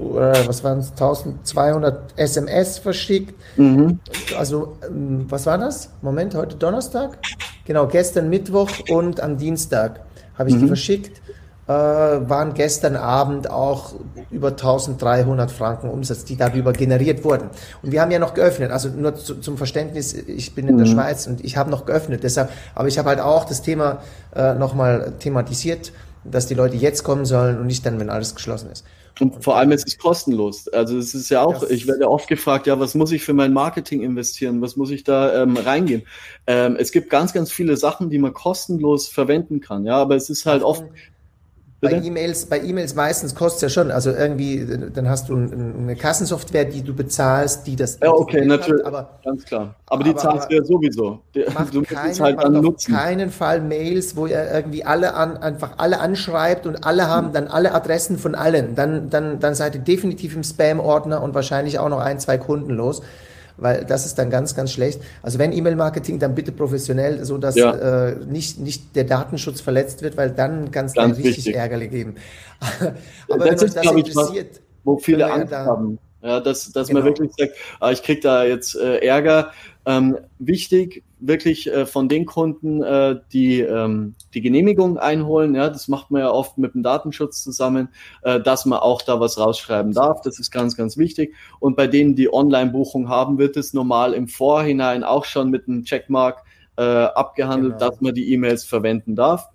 [SPEAKER 3] was waren es, 1200 SMS verschickt. Mhm. Also, ähm, was war das? Moment, heute Donnerstag? Genau, gestern Mittwoch und am Dienstag habe ich mhm. die verschickt. äh, waren gestern Abend auch über 1300 Franken Umsatz, die darüber generiert wurden. Und wir haben ja noch geöffnet, also nur zu, zum Verständnis, ich bin in der mhm. Schweiz und ich habe noch geöffnet, deshalb, aber ich habe halt auch das Thema äh, nochmal thematisiert, dass die Leute jetzt kommen sollen und nicht dann, wenn alles geschlossen ist.
[SPEAKER 4] Und vor allem ist es kostenlos. Also es ist ja auch, das ich werde oft gefragt, ja, was muss ich für mein Marketing investieren? Was muss ich da ähm, reingehen? Ähm, es gibt ganz, ganz viele Sachen, die man kostenlos verwenden kann. Ja, aber es ist halt oft
[SPEAKER 3] bei E-Mails, bei E-Mails meistens kostet es ja schon, also irgendwie, dann hast du eine Kassensoftware, die du bezahlst, die das.
[SPEAKER 4] Ja, okay, natürlich, hat, aber, ganz klar. Aber die zahlst du ja sowieso.
[SPEAKER 3] Macht du keinen, es halt dann nutzen. keinen Fall Mails, wo ihr irgendwie alle an, einfach alle anschreibt und alle haben dann alle Adressen von allen. Dann, dann, dann seid ihr definitiv im Spam-Ordner und wahrscheinlich auch noch ein, zwei Kunden los weil das ist dann ganz, ganz schlecht. Also wenn E-Mail-Marketing, dann bitte professionell, so dass ja. äh, nicht, nicht der Datenschutz verletzt wird, weil dann kann es dann richtig wichtig. Ärgerlich geben.
[SPEAKER 4] Aber das wenn ist, euch das interessiert, was, wo viele Angst ja haben. Ja, dass, dass genau. man wirklich sagt, ah, ich krieg da jetzt äh, Ärger. Ähm, wichtig, wirklich äh, von den Kunden, äh, die ähm, die Genehmigung einholen. Ja, das macht man ja oft mit dem Datenschutz zusammen, äh, dass man auch da was rausschreiben darf. Das ist ganz, ganz wichtig. Und bei denen, die Online-Buchung haben, wird es normal im Vorhinein auch schon mit einem Checkmark äh, abgehandelt, genau. dass man die E-Mails verwenden darf.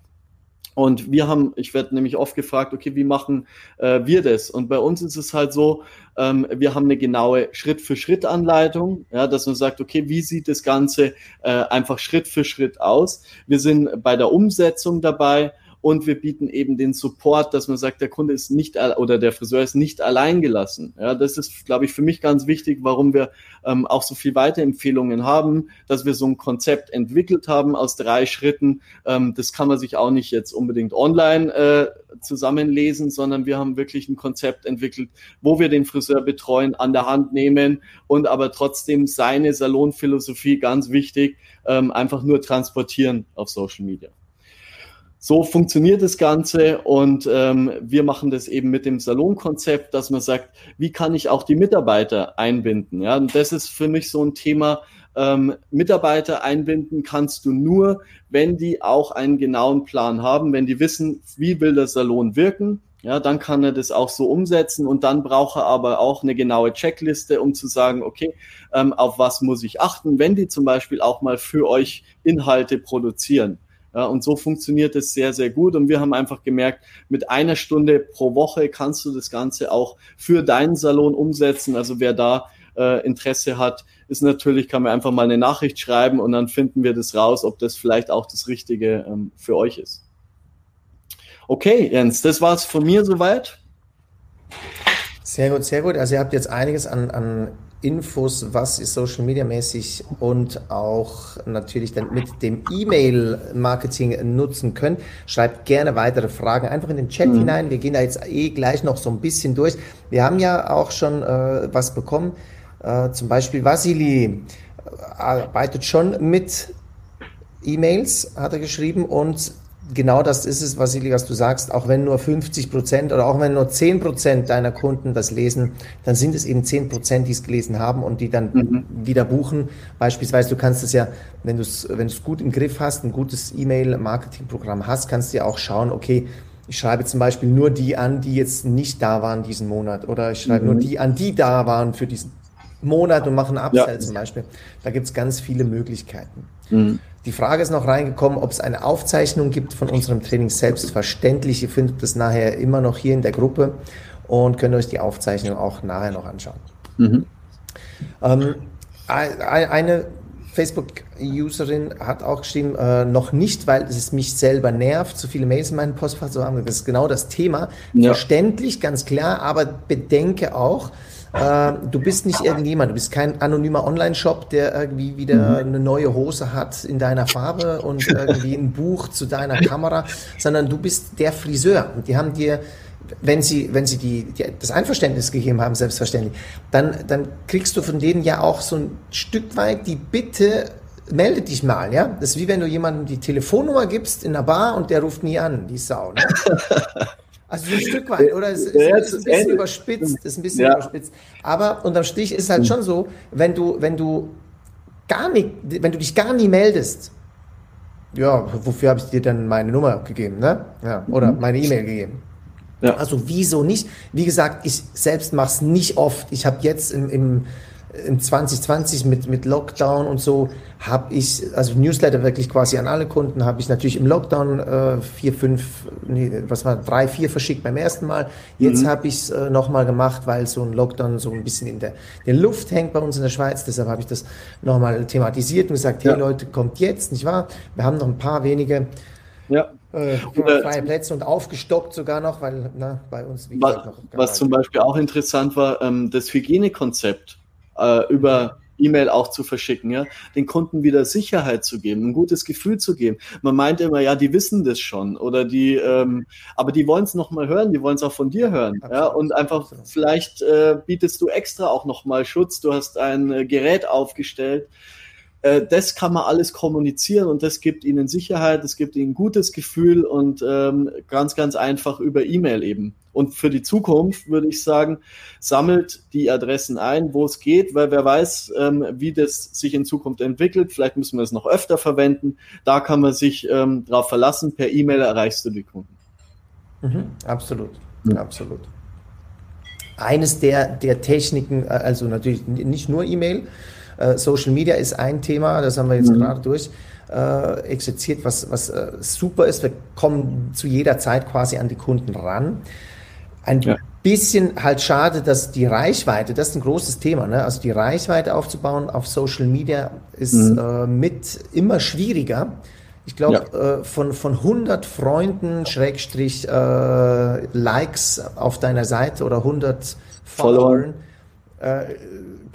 [SPEAKER 4] Und wir haben, ich werde nämlich oft gefragt, okay, wie machen äh, wir das? Und bei uns ist es halt so, ähm, wir haben eine genaue Schritt-für-Schritt-Anleitung, ja, dass man sagt, okay, wie sieht das Ganze äh, einfach Schritt für Schritt aus? Wir sind bei der Umsetzung dabei und wir bieten eben den Support, dass man sagt, der Kunde ist nicht oder der Friseur ist nicht allein gelassen. Ja, das ist, glaube ich, für mich ganz wichtig, warum wir ähm, auch so viel Weiterempfehlungen haben, dass wir so ein Konzept entwickelt haben aus drei Schritten. Ähm, das kann man sich auch nicht jetzt unbedingt online äh, zusammenlesen, sondern wir haben wirklich ein Konzept entwickelt, wo wir den Friseur betreuen, an der Hand nehmen und aber trotzdem seine Salonphilosophie ganz wichtig ähm, einfach nur transportieren auf Social Media. So funktioniert das Ganze und ähm, wir machen das eben mit dem Salonkonzept, dass man sagt, wie kann ich auch die Mitarbeiter einbinden? Ja, und das ist für mich so ein Thema. Ähm, Mitarbeiter einbinden kannst du nur, wenn die auch einen genauen Plan haben, wenn die wissen, wie will der Salon wirken. Ja, dann kann er das auch so umsetzen und dann braucht er aber auch eine genaue Checkliste, um zu sagen, okay, ähm, auf was muss ich achten, wenn die zum Beispiel auch mal für euch Inhalte produzieren. Ja, und so funktioniert es sehr, sehr gut. Und wir haben einfach gemerkt, mit einer Stunde pro Woche kannst du das Ganze auch für deinen Salon umsetzen. Also wer da äh, Interesse hat, ist natürlich, kann mir einfach mal eine Nachricht schreiben und dann finden wir das raus, ob das vielleicht auch das Richtige ähm, für euch ist. Okay, Jens, das war's von mir soweit.
[SPEAKER 3] Sehr gut, sehr gut. Also ihr habt jetzt einiges an, an Infos, was ihr Social Media mäßig und auch natürlich dann mit dem E-Mail-Marketing nutzen könnt. Schreibt gerne weitere Fragen einfach in den Chat mhm. hinein. Wir gehen da jetzt eh gleich noch so ein bisschen durch. Wir haben ja auch schon äh, was bekommen. Äh, zum Beispiel Vasili äh, arbeitet schon mit E-Mails, hat er geschrieben, und genau das ist es, Vasili, was du sagst, auch wenn nur 50 Prozent oder auch wenn nur 10 Prozent deiner Kunden das lesen, dann sind es eben 10 Prozent, die es gelesen haben und die dann mhm. wieder buchen. Beispielsweise, du kannst es ja, wenn du es wenn gut im Griff hast, ein gutes E-Mail-Marketing-Programm hast, kannst du ja auch schauen, okay, ich schreibe zum Beispiel nur die an, die jetzt nicht da waren diesen Monat oder ich schreibe mhm. nur die an, die da waren für diesen Monat und mache einen Upsell ja. zum Beispiel. Da gibt es ganz viele Möglichkeiten. Mhm. Die Frage ist noch reingekommen, ob es eine Aufzeichnung gibt von unserem Training. Selbstverständlich, ihr findet das nachher immer noch hier in der Gruppe und könnt euch die Aufzeichnung auch nachher noch anschauen. Mhm. Ähm, eine Facebook-Userin hat auch geschrieben, äh, noch nicht, weil es mich selber nervt, so viele Mails in meinem Postfach zu haben. Das ist genau das Thema. Ja. Verständlich, ganz klar, aber bedenke auch, äh, du bist nicht irgendjemand, du bist kein anonymer Online-Shop, der irgendwie wieder mhm. eine neue Hose hat in deiner Farbe und irgendwie ein Buch zu deiner Kamera, sondern du bist der Friseur. Und die haben dir wenn sie, wenn sie die, die, das Einverständnis gegeben haben, selbstverständlich, dann, dann kriegst du von denen ja auch so ein Stück weit die Bitte, melde dich mal, ja. Das ist wie wenn du jemandem die Telefonnummer gibst in einer Bar und der ruft nie an, die Sau. Ne? Also so ein Stück weit, oder? Es ist, ja, ist, ein bisschen überspitzt, ist ein bisschen ja. überspitzt. Aber unterm Strich ist es halt schon so, wenn du, wenn du gar nicht, wenn du dich gar nie meldest, ja, wofür habe ich dir denn meine Nummer gegeben, ne? Ja, oder mhm. meine E-Mail gegeben. Ja. Also wieso nicht? Wie gesagt, ich selbst mache es nicht oft. Ich habe jetzt im, im in 2020 mit, mit Lockdown und so habe ich, also Newsletter wirklich quasi an alle Kunden, habe ich natürlich im Lockdown äh, vier, fünf, nee, was war, drei, vier verschickt beim ersten Mal. Jetzt mhm. habe ich es äh, nochmal gemacht, weil so ein Lockdown so ein bisschen in der, der Luft hängt bei uns in der Schweiz. Deshalb habe ich das nochmal thematisiert und gesagt, ja. hey Leute, kommt jetzt, nicht wahr? Wir haben noch ein paar wenige ja. Äh, freie Plätze und aufgestockt sogar noch, weil na, bei uns
[SPEAKER 4] wie gesagt, noch. Was zum Beispiel auch interessant war, ähm, das Hygienekonzept äh, über E-Mail auch zu verschicken, ja, den Kunden wieder Sicherheit zu geben, ein gutes Gefühl zu geben. Man meint immer, ja, die wissen das schon oder die, ähm, aber die wollen es noch mal hören, die wollen es auch von dir hören, Absolut. ja, und einfach vielleicht äh, bietest du extra auch noch mal Schutz. Du hast ein äh, Gerät aufgestellt, äh, das kann man alles kommunizieren und das gibt ihnen Sicherheit, es gibt ihnen ein gutes Gefühl und ähm, ganz, ganz einfach über E-Mail eben. Und für die Zukunft würde ich sagen, sammelt die Adressen ein, wo es geht, weil wer weiß, ähm, wie das sich in Zukunft entwickelt. Vielleicht müssen wir es noch öfter verwenden. Da kann man sich ähm, darauf verlassen. Per E-Mail erreichst du die Kunden.
[SPEAKER 3] Mhm, absolut, mhm. absolut. Eines der, der Techniken, äh, also natürlich nicht nur E-Mail, äh, Social Media ist ein Thema, das haben wir jetzt mhm. gerade durch äh, exerziert, was, was äh, super ist. Wir kommen zu jeder Zeit quasi an die Kunden ran. Ein ja. bisschen halt schade, dass die Reichweite, das ist ein großes Thema, ne? also die Reichweite aufzubauen auf Social Media ist mhm. äh, mit immer schwieriger. Ich glaube, ja. äh, von, von 100 Freunden, Schrägstrich, äh, Likes auf deiner Seite oder 100 Followern, äh,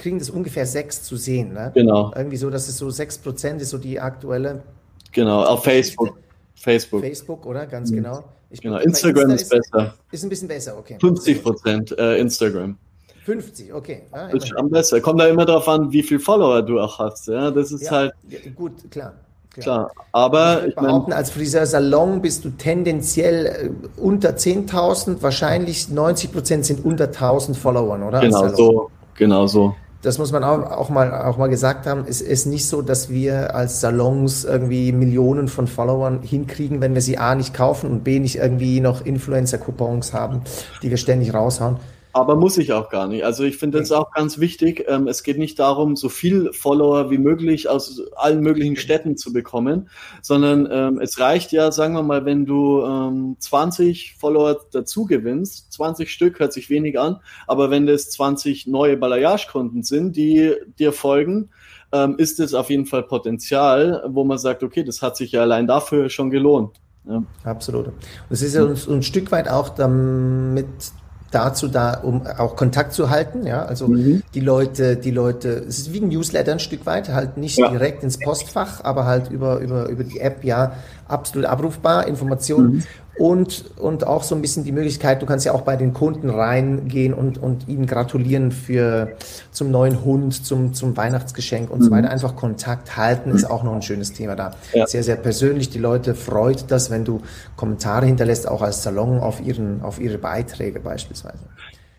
[SPEAKER 3] kriegen das ungefähr sechs zu sehen. Ne? Genau. Irgendwie so, dass es so sechs Prozent ist, so die aktuelle.
[SPEAKER 4] Genau, auf Facebook.
[SPEAKER 3] Facebook. Facebook, oder? Ganz mhm. genau.
[SPEAKER 4] Ich genau, Instagram Insta ist besser.
[SPEAKER 3] Ist ein bisschen besser, okay.
[SPEAKER 4] 50 Prozent äh, Instagram.
[SPEAKER 3] 50, okay.
[SPEAKER 4] Ah, das ist schon besser. Kommt da immer darauf an, wie viele Follower du auch hast. Ja, das ist ja, halt.
[SPEAKER 3] Gut, klar.
[SPEAKER 4] Klar, klar. aber
[SPEAKER 3] ich behaupten, mein, als Friseursalon bist du tendenziell äh, unter 10.000, wahrscheinlich 90 Prozent sind unter 1.000 Followern, oder?
[SPEAKER 4] Genau so, genau so
[SPEAKER 3] das muss man auch, auch, mal, auch mal gesagt haben, es ist nicht so, dass wir als Salons irgendwie Millionen von Followern hinkriegen, wenn wir sie A nicht kaufen und B nicht irgendwie noch Influencer-Coupons haben, die wir ständig raushauen.
[SPEAKER 4] Aber muss ich auch gar nicht. Also ich finde das auch ganz wichtig. Ähm, es geht nicht darum, so viel Follower wie möglich aus allen möglichen Städten zu bekommen, sondern ähm, es reicht ja, sagen wir mal, wenn du ähm, 20 Follower dazu gewinnst, 20 Stück hört sich wenig an, aber wenn das 20 neue Balayage-Kunden sind, die dir folgen, ähm, ist es auf jeden Fall Potenzial, wo man sagt, okay, das hat sich ja allein dafür schon gelohnt.
[SPEAKER 3] Ja. Absolut. Und es ist ja ein, ein Stück weit auch damit dazu da, um auch Kontakt zu halten. Ja, also mhm. die Leute, die Leute, es ist wie ein Newsletter ein Stück weit, halt nicht ja. direkt ins Postfach, aber halt über, über, über die App, ja, absolut abrufbar, Informationen. Mhm und, und auch so ein bisschen die Möglichkeit, du kannst ja auch bei den Kunden reingehen und, und ihnen gratulieren für zum neuen Hund, zum, zum Weihnachtsgeschenk und mhm. so weiter. Einfach Kontakt halten ist auch noch ein schönes Thema da. Ja. Sehr, sehr persönlich. Die Leute freut das, wenn du Kommentare hinterlässt, auch als Salon auf ihren, auf ihre Beiträge beispielsweise.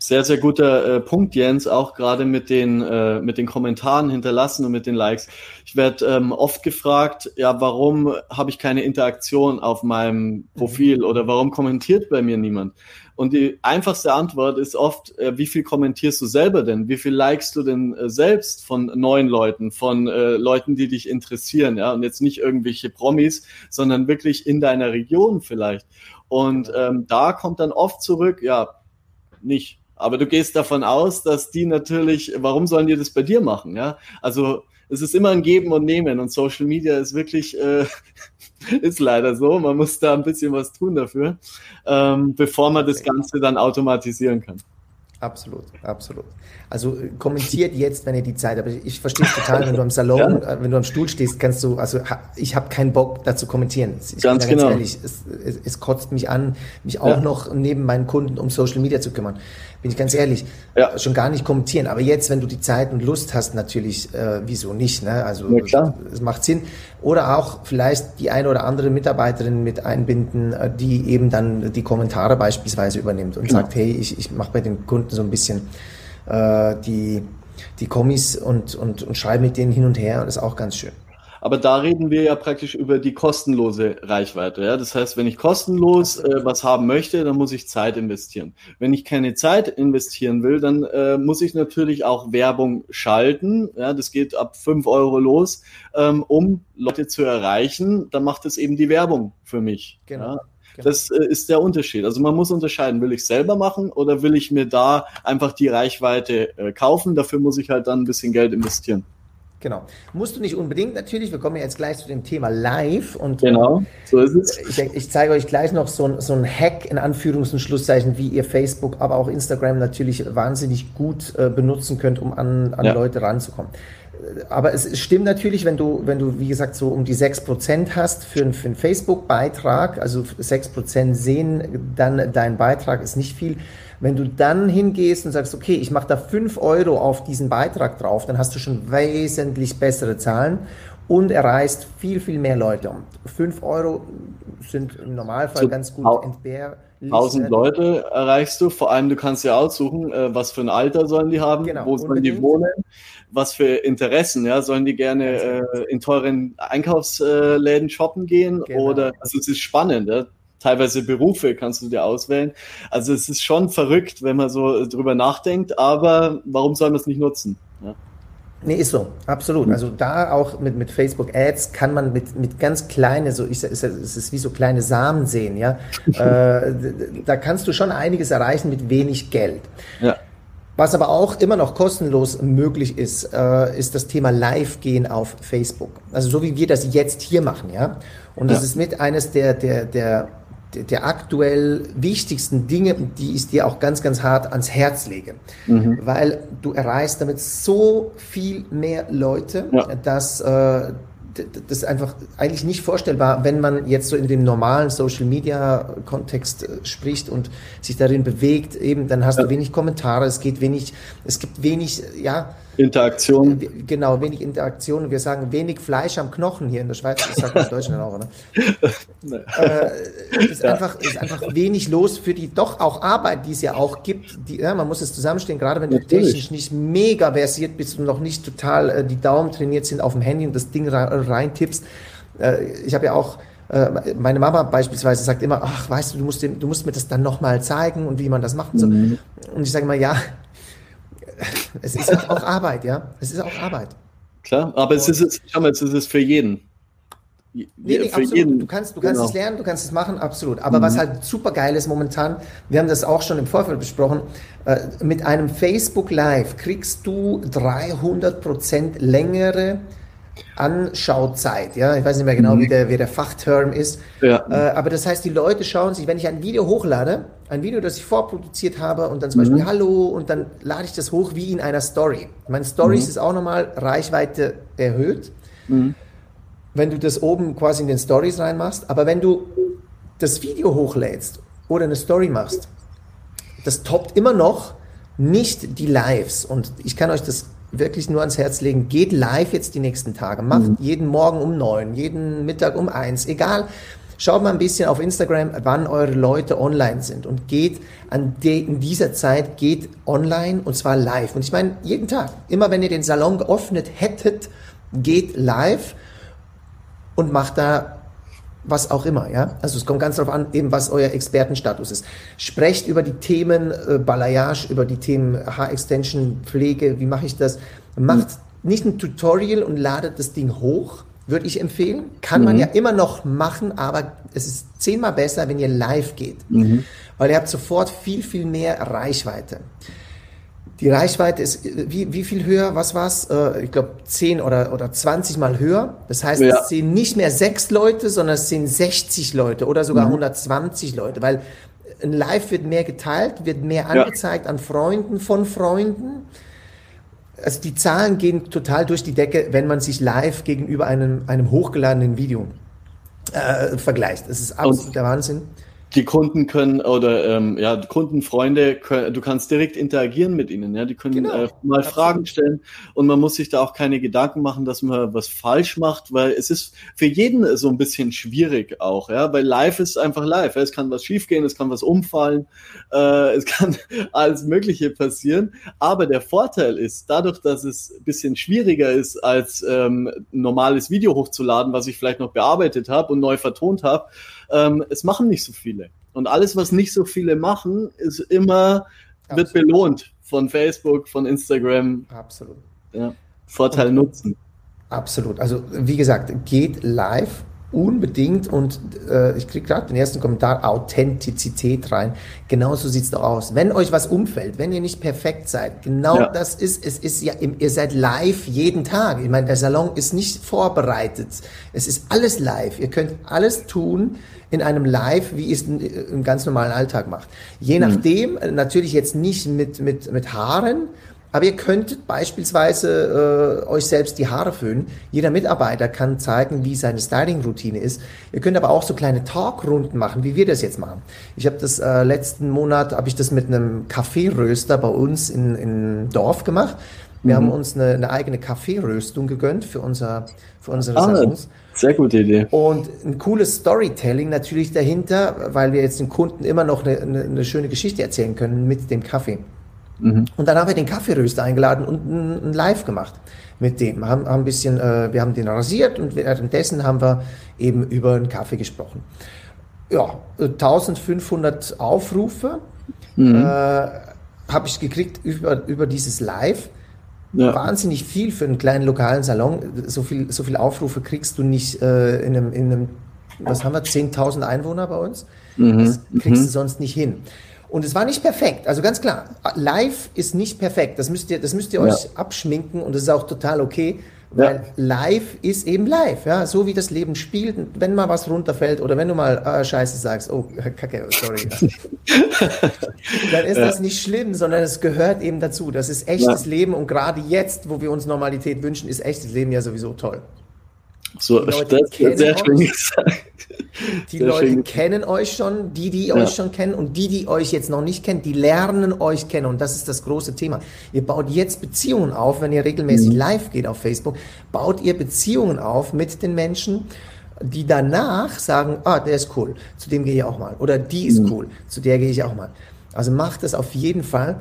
[SPEAKER 4] Sehr, sehr guter äh, Punkt, Jens, auch gerade mit den, äh, mit den Kommentaren hinterlassen und mit den Likes. Ich werde ähm, oft gefragt, ja, warum habe ich keine Interaktion auf meinem Profil mhm. oder warum kommentiert bei mir niemand? Und die einfachste Antwort ist oft, äh, wie viel kommentierst du selber denn? Wie viel likest du denn äh, selbst von neuen Leuten, von äh, Leuten, die dich interessieren? Ja, und jetzt nicht irgendwelche Promis, sondern wirklich in deiner Region vielleicht. Und genau. ähm, da kommt dann oft zurück, ja, nicht aber du gehst davon aus, dass die natürlich, warum sollen die das bei dir machen? Ja, also es ist immer ein Geben und Nehmen und Social Media ist wirklich, äh, ist leider so. Man muss da ein bisschen was tun dafür, ähm, bevor man das Ganze dann automatisieren kann.
[SPEAKER 3] Absolut, absolut. Also äh, kommentiert jetzt, wenn ihr die Zeit habt. Ich verstehe es total, wenn du am Salon, ja. Äh, wenn du am Stuhl stehst, kannst du, also ich habe keinen Bock dazu kommentieren. Ich
[SPEAKER 4] ganz bin
[SPEAKER 3] genau. ganz ehrlich, es, es, es, kotzt mich an, mich auch ja. noch neben meinen Kunden um Social Media zu kümmern. Bin ich ganz ehrlich, ja. schon gar nicht kommentieren. Aber jetzt, wenn du die Zeit und Lust hast, natürlich, äh, wieso nicht? Ne? Also es macht Sinn. Oder auch vielleicht die eine oder andere Mitarbeiterin mit einbinden, äh, die eben dann die Kommentare beispielsweise übernimmt und genau. sagt, hey, ich, ich mache bei den Kunden so ein bisschen äh, die, die Kommis und, und, und schreibe mit denen hin und her. Das ist auch ganz schön.
[SPEAKER 4] Aber da reden wir ja praktisch über die kostenlose Reichweite. Ja? Das heißt, wenn ich kostenlos äh, was haben möchte, dann muss ich Zeit investieren. Wenn ich keine Zeit investieren will, dann äh, muss ich natürlich auch Werbung schalten. Ja? Das geht ab fünf Euro los, ähm, um Leute zu erreichen. Dann macht es eben die Werbung für mich. Genau. Ja? Genau. Das äh, ist der Unterschied. Also man muss unterscheiden, will ich selber machen oder will ich mir da einfach die Reichweite äh, kaufen? Dafür muss ich halt dann ein bisschen Geld investieren.
[SPEAKER 3] Genau. Musst du nicht unbedingt natürlich. Wir kommen jetzt gleich zu dem Thema Live. Und
[SPEAKER 4] genau, so ist es.
[SPEAKER 3] Ich, ich zeige euch gleich noch so ein, so ein Hack in Anführungs- und Schlusszeichen, wie ihr Facebook, aber auch Instagram natürlich wahnsinnig gut äh, benutzen könnt, um an, an ja. Leute ranzukommen aber es stimmt natürlich, wenn du, wenn du, wie gesagt, so um die 6% hast für, für einen Facebook-Beitrag, also 6% sehen dann dein Beitrag ist nicht viel. Wenn du dann hingehst und sagst, okay, ich mache da 5 Euro auf diesen Beitrag drauf, dann hast du schon wesentlich bessere Zahlen und erreichst viel, viel mehr Leute. 5 Euro sind im Normalfall so, ganz gut
[SPEAKER 4] entbehr. 1000 Leute erreichst du, vor allem du kannst ja aussuchen, äh, was für ein Alter sollen die haben, genau, wo sollen die wohnen, was für Interessen, ja, sollen die gerne äh, in teuren Einkaufsläden shoppen gehen genau. oder, also es ist spannend, ja? Teilweise Berufe kannst du dir auswählen. Also es ist schon verrückt, wenn man so drüber nachdenkt, aber warum soll man es nicht nutzen? Ja?
[SPEAKER 3] Nee, ist so, absolut. Also da auch mit, mit Facebook Ads kann man mit, mit ganz kleine, so ich, es ist wie so kleine Samen sehen, ja. äh, da kannst du schon einiges erreichen mit wenig Geld. Ja. Was aber auch immer noch kostenlos möglich ist, äh, ist das Thema Live-Gehen auf Facebook. Also so wie wir das jetzt hier machen, ja. Und das ja. ist mit eines der, der, der, der aktuell wichtigsten Dinge, die ich dir auch ganz, ganz hart ans Herz lege. Mhm. Weil du erreichst damit so viel mehr Leute, ja. dass äh, das ist einfach eigentlich nicht vorstellbar, wenn man jetzt so in dem normalen Social Media Kontext äh, spricht und sich darin bewegt, eben, dann hast ja. du wenig Kommentare, es geht wenig, es gibt wenig, ja,
[SPEAKER 4] Interaktion.
[SPEAKER 3] Genau, wenig Interaktion. Wir sagen wenig Fleisch am Knochen hier in der Schweiz. Das sagt man in Deutschland auch, ne? äh, ist, ja. einfach, ist einfach wenig los für die doch auch Arbeit, die es ja auch gibt. Die, ja, man muss es zusammenstehen, gerade wenn Natürlich. du technisch nicht mega versiert bist und noch nicht total äh, die Daumen trainiert sind auf dem Handy und das Ding reintippst. Äh, ich habe ja auch äh, meine Mama beispielsweise sagt immer, ach, weißt du, du musst, du musst mir das dann nochmal zeigen und wie man das machen soll. Mhm. Und ich sage mal, ja, es ist auch Arbeit, ja. Es ist auch Arbeit.
[SPEAKER 4] Klar, aber es ist, schau mal, es ist für jeden.
[SPEAKER 3] Nee, nee, für absolut. Jeden. Du kannst, du kannst genau. es lernen, du kannst es machen, absolut. Aber mhm. was halt super geil ist momentan, wir haben das auch schon im Vorfeld besprochen, äh, mit einem Facebook Live kriegst du 300% längere Anschauzeit. Ja, ich weiß nicht mehr genau, mhm. wie, der, wie der Fachterm ist. Ja. Äh, aber das heißt, die Leute schauen sich, wenn ich ein Video hochlade, ein Video, das ich vorproduziert habe und dann zum mhm. Beispiel Hallo und dann lade ich das hoch wie in einer Story. Meine Stories mhm. ist auch nochmal Reichweite erhöht, mhm. wenn du das oben quasi in den Stories reinmachst. Aber wenn du das Video hochlädst oder eine Story machst, das toppt immer noch nicht die Lives. Und ich kann euch das wirklich nur ans Herz legen, geht live jetzt die nächsten Tage. Macht mhm. jeden Morgen um neun, jeden Mittag um eins, egal. Schaut mal ein bisschen auf Instagram, wann eure Leute online sind und geht an de, in dieser Zeit geht online und zwar live. Und ich meine, jeden Tag, immer wenn ihr den Salon geöffnet hättet, geht live und macht da was auch immer, ja. Also es kommt ganz darauf an, eben was euer Expertenstatus ist. Sprecht über die Themen äh, Balayage, über die Themen Haarextension, Pflege, wie mache ich das? Macht mhm. nicht ein Tutorial und ladet das Ding hoch, würde ich empfehlen. Kann mhm. man ja immer noch machen, aber es ist zehnmal besser, wenn ihr live geht. Mhm. Weil ihr habt sofort viel, viel mehr Reichweite. Die Reichweite ist wie, wie viel höher? Was war's? Äh, ich glaube 10 oder, oder 20 Mal höher. Das heißt, ja. es sehen nicht mehr sechs Leute, sondern es sehen 60 Leute oder sogar mhm. 120 Leute, weil ein Live wird mehr geteilt, wird mehr angezeigt ja. an Freunden von Freunden. Also die Zahlen gehen total durch die Decke, wenn man sich live gegenüber einem, einem hochgeladenen Video äh, vergleicht. Das ist absolut der Wahnsinn.
[SPEAKER 4] Die Kunden können oder ähm, ja, Kundenfreunde, du kannst direkt interagieren mit ihnen, ja, die können genau, äh, mal absolut. Fragen stellen und man muss sich da auch keine Gedanken machen, dass man was falsch macht, weil es ist für jeden so ein bisschen schwierig auch, ja, weil live ist einfach live, ja? es kann was schiefgehen, es kann was umfallen, äh, es kann alles Mögliche passieren, aber der Vorteil ist, dadurch, dass es ein bisschen schwieriger ist, als ähm, normales Video hochzuladen, was ich vielleicht noch bearbeitet habe und neu vertont habe, ähm, es machen nicht so viele. Und alles, was nicht so viele machen, ist immer, Absolut. wird belohnt von Facebook, von Instagram.
[SPEAKER 3] Absolut.
[SPEAKER 4] Ja. Vorteil und, nutzen.
[SPEAKER 3] Absolut. Also wie gesagt, geht live unbedingt und äh, ich kriege gerade den ersten Kommentar, Authentizität rein. Genauso sieht es doch aus. Wenn euch was umfällt, wenn ihr nicht perfekt seid, genau ja. das ist, es ist ja, ihr seid live jeden Tag. Ich meine, der Salon ist nicht vorbereitet. Es ist alles live. Ihr könnt alles tun in einem Live, wie ihr es im ganz normalen Alltag macht. Je mhm. nachdem, natürlich jetzt nicht mit, mit, mit Haaren, aber ihr könntet beispielsweise äh, euch selbst die Haare föhnen. Jeder Mitarbeiter kann zeigen, wie seine Styling-Routine ist. Ihr könnt aber auch so kleine Talkrunden machen, wie wir das jetzt machen. Ich habe das äh, letzten Monat, habe ich das mit einem Kaffeeröster bei uns in, in Dorf gemacht. Wir mhm. haben uns eine, eine eigene Kaffeeröstung gegönnt für, unser, für unsere ah, Salons.
[SPEAKER 4] Sehr gute Idee.
[SPEAKER 3] Und ein cooles Storytelling natürlich dahinter, weil wir jetzt den Kunden immer noch eine, eine, eine schöne Geschichte erzählen können mit dem Kaffee. Mhm. Und dann haben wir den Kaffeeröster eingeladen und ein, ein Live gemacht mit dem. Wir haben, haben ein bisschen, äh, wir haben den rasiert und währenddessen haben wir eben über den Kaffee gesprochen. Ja, 1500 Aufrufe mhm. äh, habe ich gekriegt über, über dieses Live. Ja. Wahnsinnig viel für einen kleinen lokalen Salon. So viel, so viel Aufrufe kriegst du nicht äh, in, einem, in einem, was haben wir, 10.000 Einwohner bei uns. Mhm. Das kriegst mhm. du sonst nicht hin. Und es war nicht perfekt. Also ganz klar, live ist nicht perfekt. Das müsst ihr, das müsst ihr ja. euch abschminken und das ist auch total okay. Weil ja. live ist eben live, ja, so wie das Leben spielt. Wenn mal was runterfällt oder wenn du mal äh, Scheiße sagst, oh, Kacke, sorry, dann ist ja. das nicht schlimm, sondern es gehört eben dazu. Das ist echtes Leben und gerade jetzt, wo wir uns Normalität wünschen, ist echtes Leben ja sowieso toll.
[SPEAKER 4] So, die Leute das wird sehr schön gesagt.
[SPEAKER 3] Die sehr Leute schön. kennen euch schon, die, die ja. euch schon kennen und die, die euch jetzt noch nicht kennen, die lernen euch kennen und das ist das große Thema. Ihr baut jetzt Beziehungen auf, wenn ihr regelmäßig mhm. live geht auf Facebook, baut ihr Beziehungen auf mit den Menschen, die danach sagen, ah, der ist cool, zu dem gehe ich auch mal. Oder die ist mhm. cool, zu der gehe ich auch mal. Also macht das auf jeden Fall.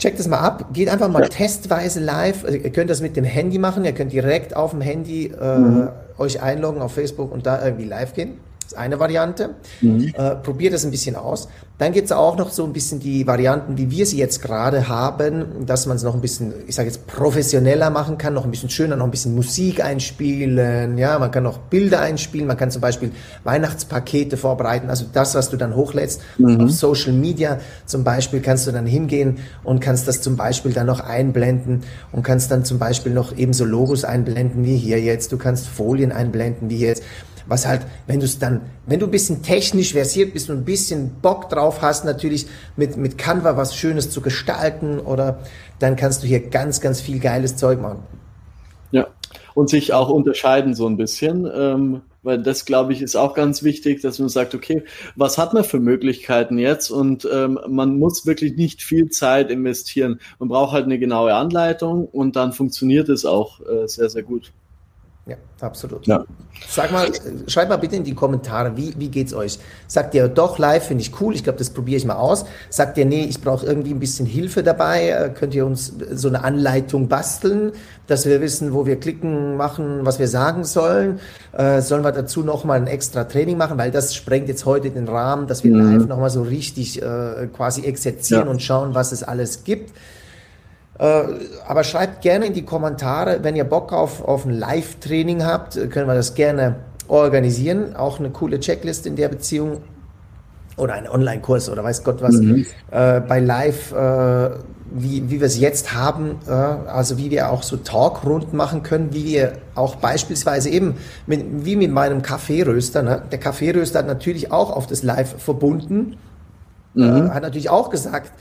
[SPEAKER 3] Checkt das mal ab, geht einfach mal ja. testweise live. Also ihr könnt das mit dem Handy machen, ihr könnt direkt auf dem Handy äh, mhm. euch einloggen auf Facebook und da irgendwie live gehen. Das ist eine Variante. Mhm. Äh, probiert das ein bisschen aus. Dann gibt es auch noch so ein bisschen die Varianten, wie wir sie jetzt gerade haben, dass man es noch ein bisschen, ich sage jetzt, professioneller machen kann, noch ein bisschen schöner, noch ein bisschen Musik einspielen. Ja, man kann noch Bilder einspielen, man kann zum Beispiel Weihnachtspakete vorbereiten. Also das, was du dann hochlädst mhm. auf Social Media zum Beispiel, kannst du dann hingehen und kannst das zum Beispiel dann noch einblenden und kannst dann zum Beispiel noch ebenso Logos einblenden wie hier jetzt. Du kannst Folien einblenden wie jetzt was halt, wenn du es dann, wenn du ein bisschen technisch versiert bist und ein bisschen Bock drauf hast, natürlich mit, mit Canva was Schönes zu gestalten oder dann kannst du hier ganz, ganz viel geiles Zeug machen.
[SPEAKER 4] Ja, und sich auch unterscheiden so ein bisschen, ähm, weil das, glaube ich, ist auch ganz wichtig, dass man sagt, okay, was hat man für Möglichkeiten jetzt? Und ähm, man muss wirklich nicht viel Zeit investieren. Man braucht halt eine genaue Anleitung und dann funktioniert es auch äh, sehr, sehr gut.
[SPEAKER 3] Ja, absolut. Ja. Sag mal, schreibt mal bitte in die Kommentare, wie, wie geht's euch? Sagt ihr doch live, finde ich cool, ich glaube, das probiere ich mal aus. Sagt ihr, nee, ich brauche irgendwie ein bisschen Hilfe dabei, äh, könnt ihr uns so eine Anleitung basteln, dass wir wissen, wo wir klicken, machen, was wir sagen sollen? Äh, sollen wir dazu nochmal ein extra Training machen, weil das sprengt jetzt heute den Rahmen, dass wir mhm. live nochmal so richtig äh, quasi exerzieren ja. und schauen, was es alles gibt. Äh, aber schreibt gerne in die Kommentare, wenn ihr Bock auf, auf ein Live-Training habt, können wir das gerne organisieren. Auch eine coole Checkliste in der Beziehung oder ein Online-Kurs oder weiß Gott was mhm. äh, bei Live, äh, wie, wie wir es jetzt haben, äh, also wie wir auch so Talkrunden machen können, wie wir auch beispielsweise eben mit, wie mit meinem Kaffeeröster. Ne? Der Kaffeeröster hat natürlich auch auf das Live verbunden, mhm. Äh, hat natürlich auch gesagt,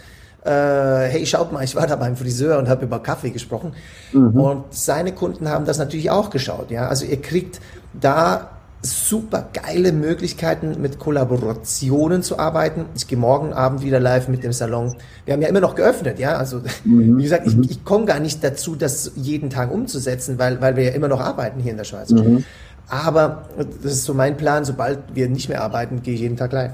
[SPEAKER 3] äh, hey, schaut mal, ich war da beim Friseur und habe über Kaffee gesprochen. Mhm. Und seine Kunden haben das natürlich auch geschaut. Ja, also ihr kriegt da super geile Möglichkeiten mit Kollaborationen zu arbeiten. Ich gehe morgen Abend wieder live mit dem Salon. Wir haben ja immer noch geöffnet, ja. Also mhm. wie gesagt, ich, mhm. ich komme gar nicht dazu, das jeden Tag umzusetzen, weil, weil wir ja immer noch arbeiten hier in der Schweiz. Mhm. Aber das ist so mein Plan, sobald wir nicht mehr arbeiten, gehe ich jeden Tag live.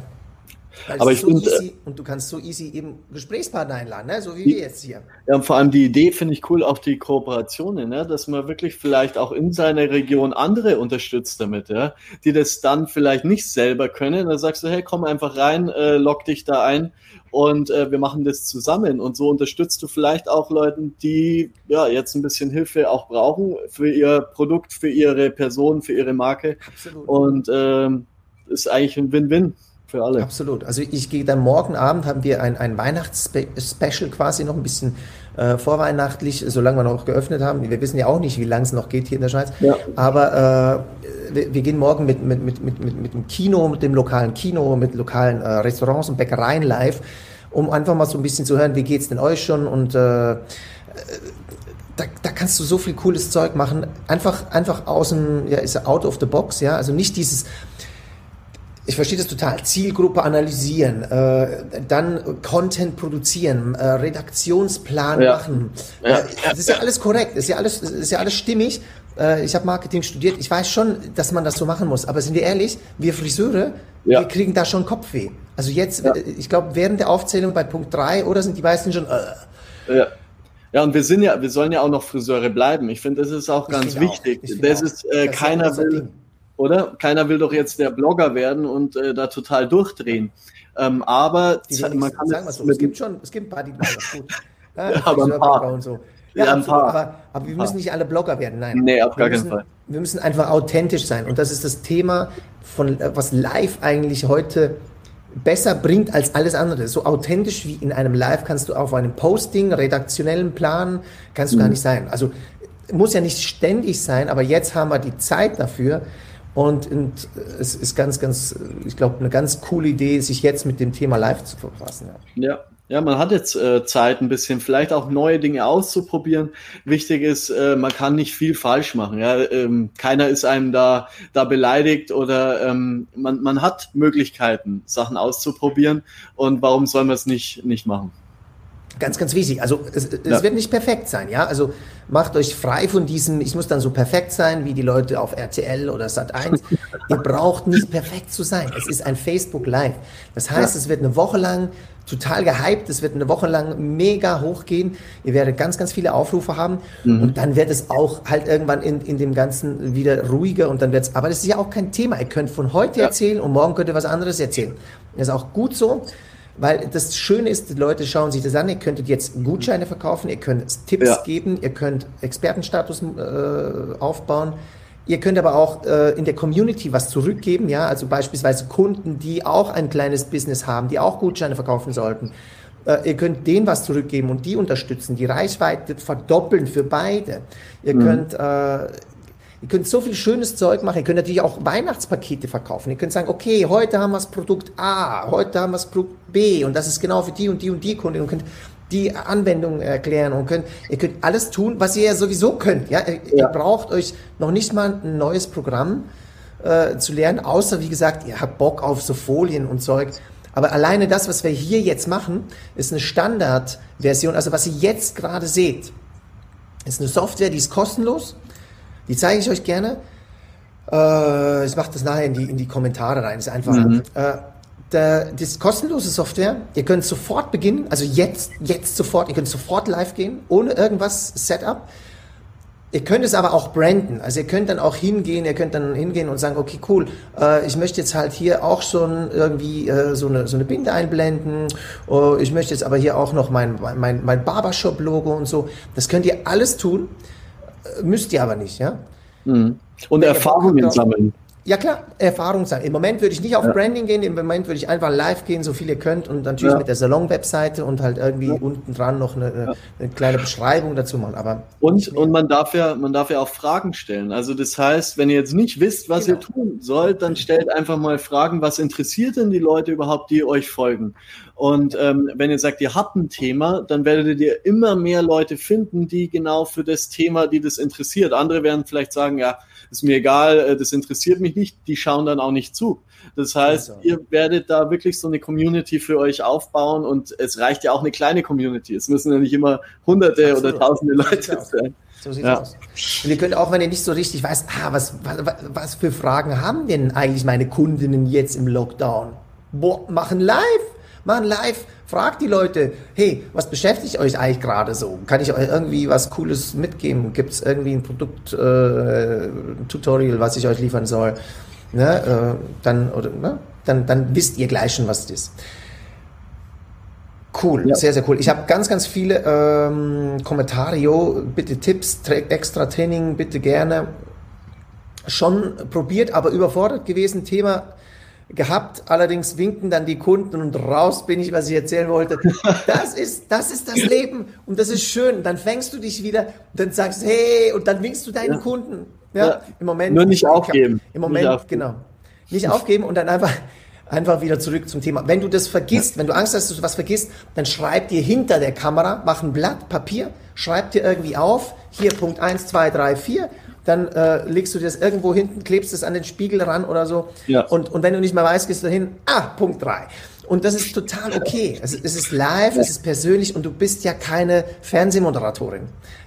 [SPEAKER 3] Weil aber ich so finde. Äh, und du kannst so easy eben Gesprächspartner einladen, ne? so wie die, wir jetzt hier.
[SPEAKER 4] Ja, und vor allem die Idee finde ich cool, auch die Kooperationen, ne? dass man wirklich vielleicht auch in seiner Region andere unterstützt damit, ja? die das dann vielleicht nicht selber können. Dann sagst du, hey, komm einfach rein, äh, lock dich da ein und äh, wir machen das zusammen. Und so unterstützt du vielleicht auch Leuten, die ja jetzt ein bisschen Hilfe auch brauchen für ihr Produkt, für ihre Person, für ihre Marke. Absolut. Und ähm, ist eigentlich ein Win-Win für alle.
[SPEAKER 3] Absolut. Also ich gehe dann morgen Abend, haben wir ein, ein Weihnachtsspecial quasi noch ein bisschen äh, vorweihnachtlich, solange wir noch geöffnet haben. Wir wissen ja auch nicht, wie lange es noch geht hier in der Schweiz. Ja. Aber äh, wir, wir, gehen morgen mit, mit, mit, mit, mit, mit dem Kino, mit dem lokalen Kino, mit lokalen äh, Restaurants und Bäckereien live, um einfach mal so ein bisschen zu hören, wie geht es denn euch schon und äh, da, da kannst du so viel cooles Zeug machen. Einfach, einfach aus dem, ja, ist out of the box, ja. Also nicht dieses, ich verstehe das total. Zielgruppe analysieren, äh, dann Content produzieren, äh, Redaktionsplan ja. machen. Ja. Äh, das ist ja alles korrekt, ist ja alles, ist ja alles stimmig. Äh, ich habe Marketing studiert. Ich weiß schon, dass man das so machen muss. Aber sind wir ehrlich, wir Friseure, ja. wir kriegen da schon Kopfweh. Also jetzt, ich glaube, während der Aufzählung bei Punkt 3 oder sind die meisten schon.
[SPEAKER 4] Äh. Ja. Ja, und wir sind ja, wir sollen ja auch noch Friseure bleiben. Ich finde, das ist auch ich ganz wichtig. Das auch. ist, äh, das keiner will. Oder? Keiner will doch jetzt der Blogger werden und äh, da total durchdrehen. Ähm, aber
[SPEAKER 3] man kann sagen es so, es gibt schon, es gibt ein paar, die machen das gut.
[SPEAKER 4] Ja, ja aber ein paar. Und
[SPEAKER 3] so. Ja, ja ein paar. Aber, aber wir müssen nicht alle Blogger werden, nein.
[SPEAKER 4] Nee, auf gar
[SPEAKER 3] müssen,
[SPEAKER 4] keinen Fall.
[SPEAKER 3] Wir müssen einfach authentisch sein. Und das ist das Thema von, was live eigentlich heute besser bringt als alles andere. So authentisch wie in einem Live kannst du auf einem Posting, redaktionellen Plan, kannst du mhm. gar nicht sein. Also muss ja nicht ständig sein, aber jetzt haben wir die Zeit dafür. Und, und es ist ganz, ganz, ich glaube, eine ganz coole Idee, sich jetzt mit dem Thema live zu verfassen.
[SPEAKER 4] Ja. ja. Ja, man hat jetzt äh, Zeit, ein bisschen vielleicht auch neue Dinge auszuprobieren. Wichtig ist, äh, man kann nicht viel falsch machen. Ja? Ähm, keiner ist einem da, da beleidigt oder ähm, man, man hat Möglichkeiten, Sachen auszuprobieren. Und warum soll man es nicht, nicht machen?
[SPEAKER 3] Ganz, ganz wichtig. Also es, es ja. wird nicht perfekt sein, ja. Also macht euch frei von diesem, ich muss dann so perfekt sein wie die Leute auf RTL oder Sat1. Ihr braucht nicht perfekt zu sein. Es ist ein Facebook Live. Das heißt, ja. es wird eine Woche lang total gehypt, es wird eine Woche lang mega hochgehen. Ihr werdet ganz, ganz viele Aufrufe haben mhm. und dann wird es auch halt irgendwann in, in dem Ganzen wieder ruhiger und dann wird es, aber das ist ja auch kein Thema. Ihr könnt von heute ja. erzählen und morgen könnt ihr was anderes erzählen. Das ist auch gut so. Weil das Schöne ist, die Leute schauen sich das an, ihr könntet jetzt Gutscheine verkaufen, ihr könnt Tipps ja. geben, ihr könnt Expertenstatus äh, aufbauen. Ihr könnt aber auch äh, in der Community was zurückgeben, ja, also beispielsweise Kunden, die auch ein kleines Business haben, die auch Gutscheine verkaufen sollten. Äh, ihr könnt denen was zurückgeben und die unterstützen, die Reichweite verdoppeln für beide. Ihr mhm. könnt äh, Ihr könnt so viel schönes Zeug machen. Ihr könnt natürlich auch Weihnachtspakete verkaufen. Ihr könnt sagen, okay, heute haben wir das Produkt A, heute haben wir das Produkt B und das ist genau für die und die und die Kunden. Und könnt die Anwendung erklären und könnt, ihr könnt alles tun, was ihr ja sowieso könnt. Ja? Ihr, ja. ihr braucht euch noch nicht mal ein neues Programm äh, zu lernen, außer wie gesagt, ihr habt Bock auf so Folien und Zeug. Aber alleine das, was wir hier jetzt machen, ist eine Standardversion. Also was ihr jetzt gerade seht, ist eine Software, die ist kostenlos die zeige ich euch gerne. Äh, ich mache das nachher in die, in die Kommentare rein. Das ist einfach. Mhm. Äh, der, das ist kostenlose Software. Ihr könnt sofort beginnen, also jetzt, jetzt sofort. Ihr könnt sofort live gehen, ohne irgendwas Setup. Ihr könnt es aber auch branden. Also ihr könnt dann auch hingehen, ihr könnt dann hingehen und sagen, okay, cool, äh, ich möchte jetzt halt hier auch schon irgendwie äh, so, eine, so eine Binde einblenden. Oh, ich möchte jetzt aber hier auch noch mein, mein, mein Barbershop-Logo und so. Das könnt ihr alles tun. Müsst ihr aber nicht, ja?
[SPEAKER 4] Mhm. Und Erfahrungen sammeln.
[SPEAKER 3] Ja klar, Erfahrung sein. Im Moment würde ich nicht auf ja. Branding gehen, im Moment würde ich einfach live gehen, so viel ihr könnt und natürlich ja. mit der Salon-Webseite und halt irgendwie ja. unten dran noch eine, eine, kleine Beschreibung dazu machen. Aber
[SPEAKER 4] und, und man darf ja, man darf ja auch Fragen stellen. Also das heißt, wenn ihr jetzt nicht wisst, was genau. ihr tun sollt, dann stellt einfach mal Fragen, was interessiert denn die Leute überhaupt, die euch folgen? Und ähm, wenn ihr sagt, ihr habt ein Thema, dann werdet ihr immer mehr Leute finden, die genau für das Thema, die das interessiert. Andere werden vielleicht sagen, ja, ist mir egal, äh, das interessiert mich nicht, die schauen dann auch nicht zu. Das heißt, also. ihr werdet da wirklich so eine Community für euch aufbauen und es reicht ja auch eine kleine Community. Es müssen ja nicht immer hunderte Absolut. oder tausende Leute sein.
[SPEAKER 3] So sieht's ja. aus. Und ihr könnt auch, wenn ihr nicht so richtig weißt, ah, was, was, was für Fragen haben denn eigentlich meine Kundinnen jetzt im Lockdown? Boah, machen live, machen live Fragt die Leute, hey, was beschäftigt euch eigentlich gerade so? Kann ich euch irgendwie was Cooles mitgeben? Gibt es irgendwie ein Produkt-Tutorial, äh, was ich euch liefern soll? Ne? Äh, dann, oder, ne? dann, dann wisst ihr gleich schon, was es ist. Cool, ja. sehr, sehr cool. Ich habe ganz, ganz viele ähm, Kommentare. Jo, bitte Tipps, extra Training, bitte gerne. Schon probiert, aber überfordert gewesen. Thema gehabt. Allerdings winken dann die Kunden und raus bin ich, was ich erzählen wollte. Das ist, das ist das Leben und das ist schön. Dann fängst du dich wieder, dann sagst du, hey, und dann winkst du deinen ja. Kunden. Ja, ja,
[SPEAKER 4] im Moment. Nur nicht aufgeben.
[SPEAKER 3] Im Moment, nicht aufgeben. genau. Nicht aufgeben und dann einfach, einfach wieder zurück zum Thema. Wenn du das vergisst, ja. wenn du Angst hast, dass du was vergisst, dann schreib dir hinter der Kamera, mach ein Blatt Papier, schreib dir irgendwie auf, hier Punkt 1, 2, 3, 4 dann äh, legst du das irgendwo hinten, klebst es an den Spiegel ran oder so. Ja. Und, und wenn du nicht mehr weißt, gehst du dahin, ah, Punkt drei. Und das ist total okay. Es, es ist live, es ist persönlich und du bist ja keine Fernsehmoderatorin.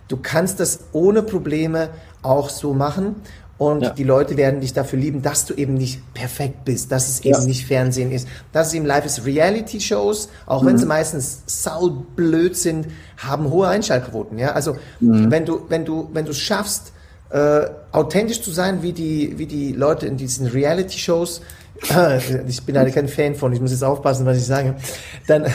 [SPEAKER 3] Du kannst das ohne Probleme auch so machen. Und ja. die Leute werden dich dafür lieben, dass du eben nicht perfekt bist, dass es eben nicht Fernsehen ist, dass es eben live ist. Reality-Shows, auch mhm. wenn sie meistens saublöd sind, haben hohe Einschaltquoten. Ja, also mhm. wenn du wenn du wenn du schaffst, äh, authentisch zu sein, wie die, wie die Leute in diesen Reality-Shows. ich bin halt kein Fan von, ich muss jetzt aufpassen, was ich sage. Dann,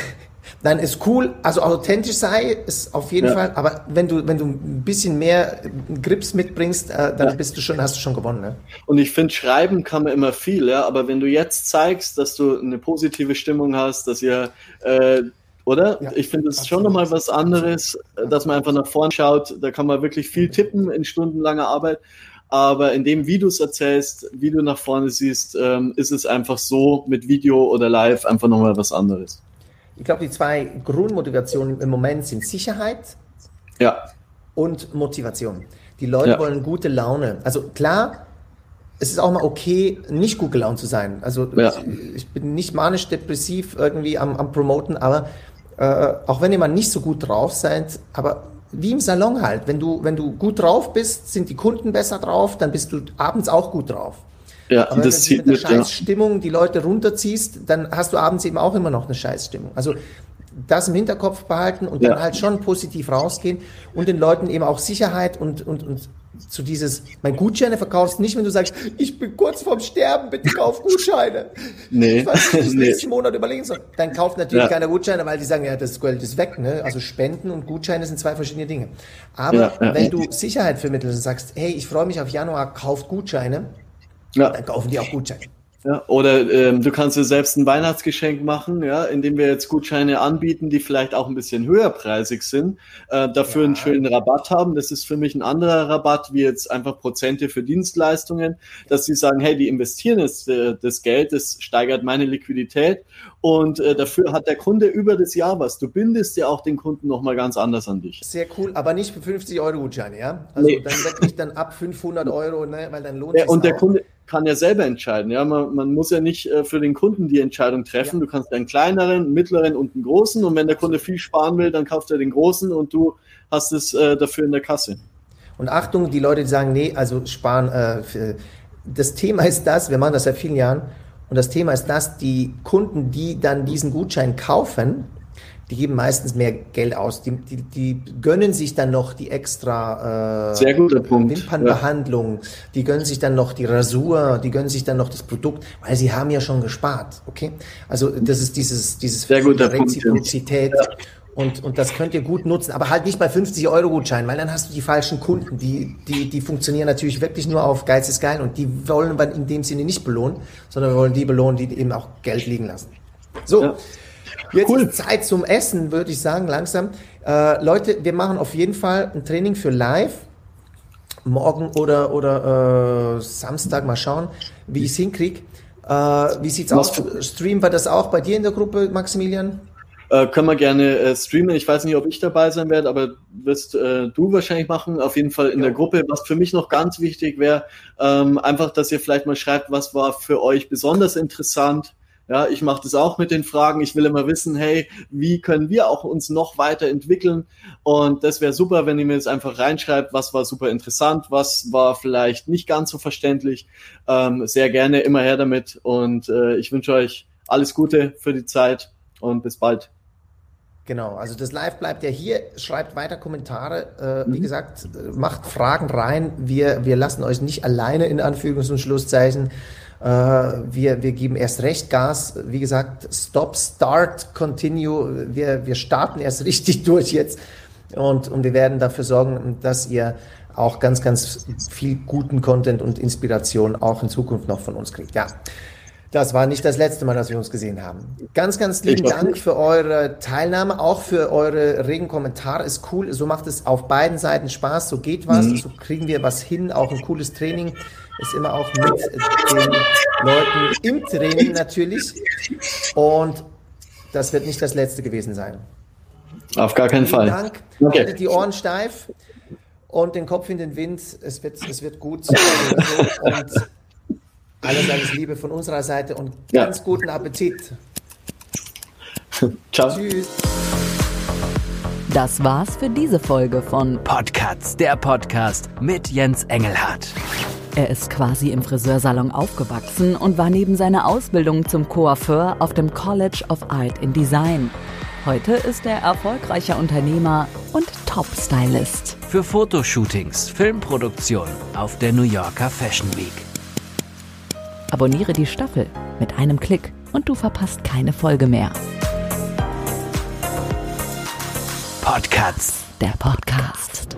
[SPEAKER 3] dann ist cool, also authentisch sei, ist auf jeden ja. Fall, aber wenn du, wenn du ein bisschen mehr Grips mitbringst, äh, dann ja. bist du schon, hast du schon gewonnen. Ne?
[SPEAKER 4] Und ich finde, schreiben kann man immer viel, ja, aber wenn du jetzt zeigst, dass du eine positive Stimmung hast, dass ihr äh, oder? Ja, ich finde es schon nochmal was anderes, dass man einfach nach vorn schaut. Da kann man wirklich viel tippen in stundenlanger Arbeit. Aber in dem, wie du es erzählst, wie du nach vorne siehst, ähm, ist es einfach so mit Video oder live einfach nochmal was anderes.
[SPEAKER 3] Ich glaube, die zwei Grundmotivationen im Moment sind Sicherheit
[SPEAKER 4] ja.
[SPEAKER 3] und Motivation. Die Leute ja. wollen gute Laune. Also klar, es ist auch mal okay, nicht gut gelaunt zu sein. Also ja. ich, ich, bin nicht manisch-depressiv irgendwie am, am Promoten, aber äh, auch wenn ihr mal nicht so gut drauf seid, aber wie im Salon halt, wenn du, wenn du gut drauf bist, sind die Kunden besser drauf, dann bist du abends auch gut drauf. Ja, aber das wenn du mit der Scheißstimmung ja. die Leute runterziehst, dann hast du abends eben auch immer noch eine Scheißstimmung. Also das im Hinterkopf behalten und ja. dann halt schon positiv rausgehen und den Leuten eben auch Sicherheit und, und, und zu dieses, mein Gutscheine verkaufst nicht, wenn du sagst, ich bin kurz vorm Sterben, bitte kauf Gutscheine. nee. Ich weiß nicht, ich nee. nächsten Monat überlegen soll. Dann kauft natürlich ja. keiner Gutscheine, weil die sagen, ja, das Geld ist weg, ne? Also Spenden und Gutscheine sind zwei verschiedene Dinge. Aber ja, ja. wenn du Sicherheit vermittelst und sagst, hey, ich freue mich auf Januar, kauft Gutscheine, dann kaufen die auch Gutscheine.
[SPEAKER 4] Ja, oder ähm, du kannst dir selbst ein Weihnachtsgeschenk machen, ja, indem wir jetzt Gutscheine anbieten, die vielleicht auch ein bisschen höherpreisig sind, äh, dafür ja. einen schönen Rabatt haben. Das ist für mich ein anderer Rabatt, wie jetzt einfach Prozente für Dienstleistungen, dass sie sagen, hey, die investieren jetzt äh, das Geld, das steigert meine Liquidität und äh, dafür hat der Kunde über das Jahr was. Du bindest ja auch den Kunden nochmal ganz anders an dich.
[SPEAKER 3] Sehr cool, aber nicht für 50 Euro Gutscheine, ja? Also nee. dann wirklich dann ab 500 Euro, ne, weil dann lohnt
[SPEAKER 4] ja, Und der. Kunde kann ja selber entscheiden. Ja, man, man muss ja nicht äh, für den Kunden die Entscheidung treffen. Ja. Du kannst einen kleineren, einen mittleren und einen großen. Und wenn der Kunde viel sparen will, dann kauft er den großen und du hast es äh, dafür in der Kasse.
[SPEAKER 3] Und Achtung, die Leute, die sagen, nee, also sparen. Äh, für, das Thema ist das, wir machen das seit vielen Jahren. Und das Thema ist das, die Kunden, die dann diesen Gutschein kaufen, die geben meistens mehr Geld aus. Die, die, die gönnen sich dann noch die extra
[SPEAKER 4] äh, Sehr guter Punkt.
[SPEAKER 3] Wimpernbehandlung, ja. die gönnen sich dann noch die Rasur, die gönnen sich dann noch das Produkt, weil sie haben ja schon gespart. Okay? Also das ist dieses, dieses
[SPEAKER 4] Sehr guter
[SPEAKER 3] Reziprozität. Punkt, ja. Und, und das könnt ihr gut nutzen, aber halt nicht bei 50 Euro Gutschein, weil dann hast du die falschen Kunden. Die, die, die funktionieren natürlich wirklich nur auf Geiz ist geil und die wollen wir in dem Sinne nicht belohnen, sondern wir wollen die belohnen, die eben auch Geld liegen lassen. So, ja. Jetzt cool. ist Zeit zum Essen, würde ich sagen, langsam. Äh, Leute, wir machen auf jeden Fall ein Training für live. Morgen oder, oder äh, Samstag, mal schauen, wie ich es hinkriege. Äh, wie sieht's aus? Streamen wir das auch bei dir in der Gruppe, Maximilian?
[SPEAKER 4] Äh, können wir gerne äh, streamen. Ich weiß nicht, ob ich dabei sein werde, aber wirst äh, du wahrscheinlich machen. Auf jeden Fall in ja. der Gruppe. Was für mich noch ganz wichtig wäre, ähm, einfach, dass ihr vielleicht mal schreibt, was war für euch besonders interessant ja, ich mache das auch mit den Fragen. Ich will immer wissen, hey, wie können wir auch uns noch weiterentwickeln? Und das wäre super, wenn ihr mir jetzt einfach reinschreibt, was war super interessant, was war vielleicht nicht ganz so verständlich. Ähm, sehr gerne, immer her damit. Und äh, ich wünsche euch alles Gute für die Zeit und bis bald.
[SPEAKER 3] Genau, also das Live bleibt ja hier. Schreibt weiter Kommentare. Äh, mhm. Wie gesagt, macht Fragen rein. Wir, wir lassen euch nicht alleine in Anführungs- und Schlusszeichen. Äh, wir, wir geben erst recht Gas. Wie gesagt, Stop, Start, Continue. Wir, wir starten erst richtig durch jetzt. Und, und wir werden dafür sorgen, dass ihr auch ganz, ganz viel guten Content und Inspiration auch in Zukunft noch von uns kriegt. Ja. Das war nicht das letzte Mal, dass wir uns gesehen haben. Ganz, ganz lieben Dank für eure Teilnahme, auch für eure regen Kommentare. Ist cool. So macht es auf beiden Seiten Spaß. So geht was. Mhm. So kriegen wir was hin. Auch ein cooles Training ist immer auch mit den Leuten im Training natürlich. Und das wird nicht das letzte gewesen sein.
[SPEAKER 4] Auf gar keinen Fall.
[SPEAKER 3] Dank. Okay. Haltet die Ohren steif und den Kopf in den Wind. Es wird, es wird gut. Und alles, alles Liebe von unserer Seite und ganz ja. guten Appetit.
[SPEAKER 2] Ciao. Tschüss.
[SPEAKER 1] Das war's für diese Folge von
[SPEAKER 2] Podcasts, der Podcast mit Jens Engelhardt.
[SPEAKER 1] Er ist quasi im Friseursalon aufgewachsen und war neben seiner Ausbildung zum Coiffeur auf dem College of Art in Design. Heute ist er erfolgreicher Unternehmer und Top-Stylist.
[SPEAKER 2] Für Fotoshootings, Filmproduktion auf der New Yorker Fashion Week.
[SPEAKER 1] Abonniere die Staffel mit einem Klick und du verpasst keine Folge mehr.
[SPEAKER 2] Podcasts.
[SPEAKER 1] Der Podcast.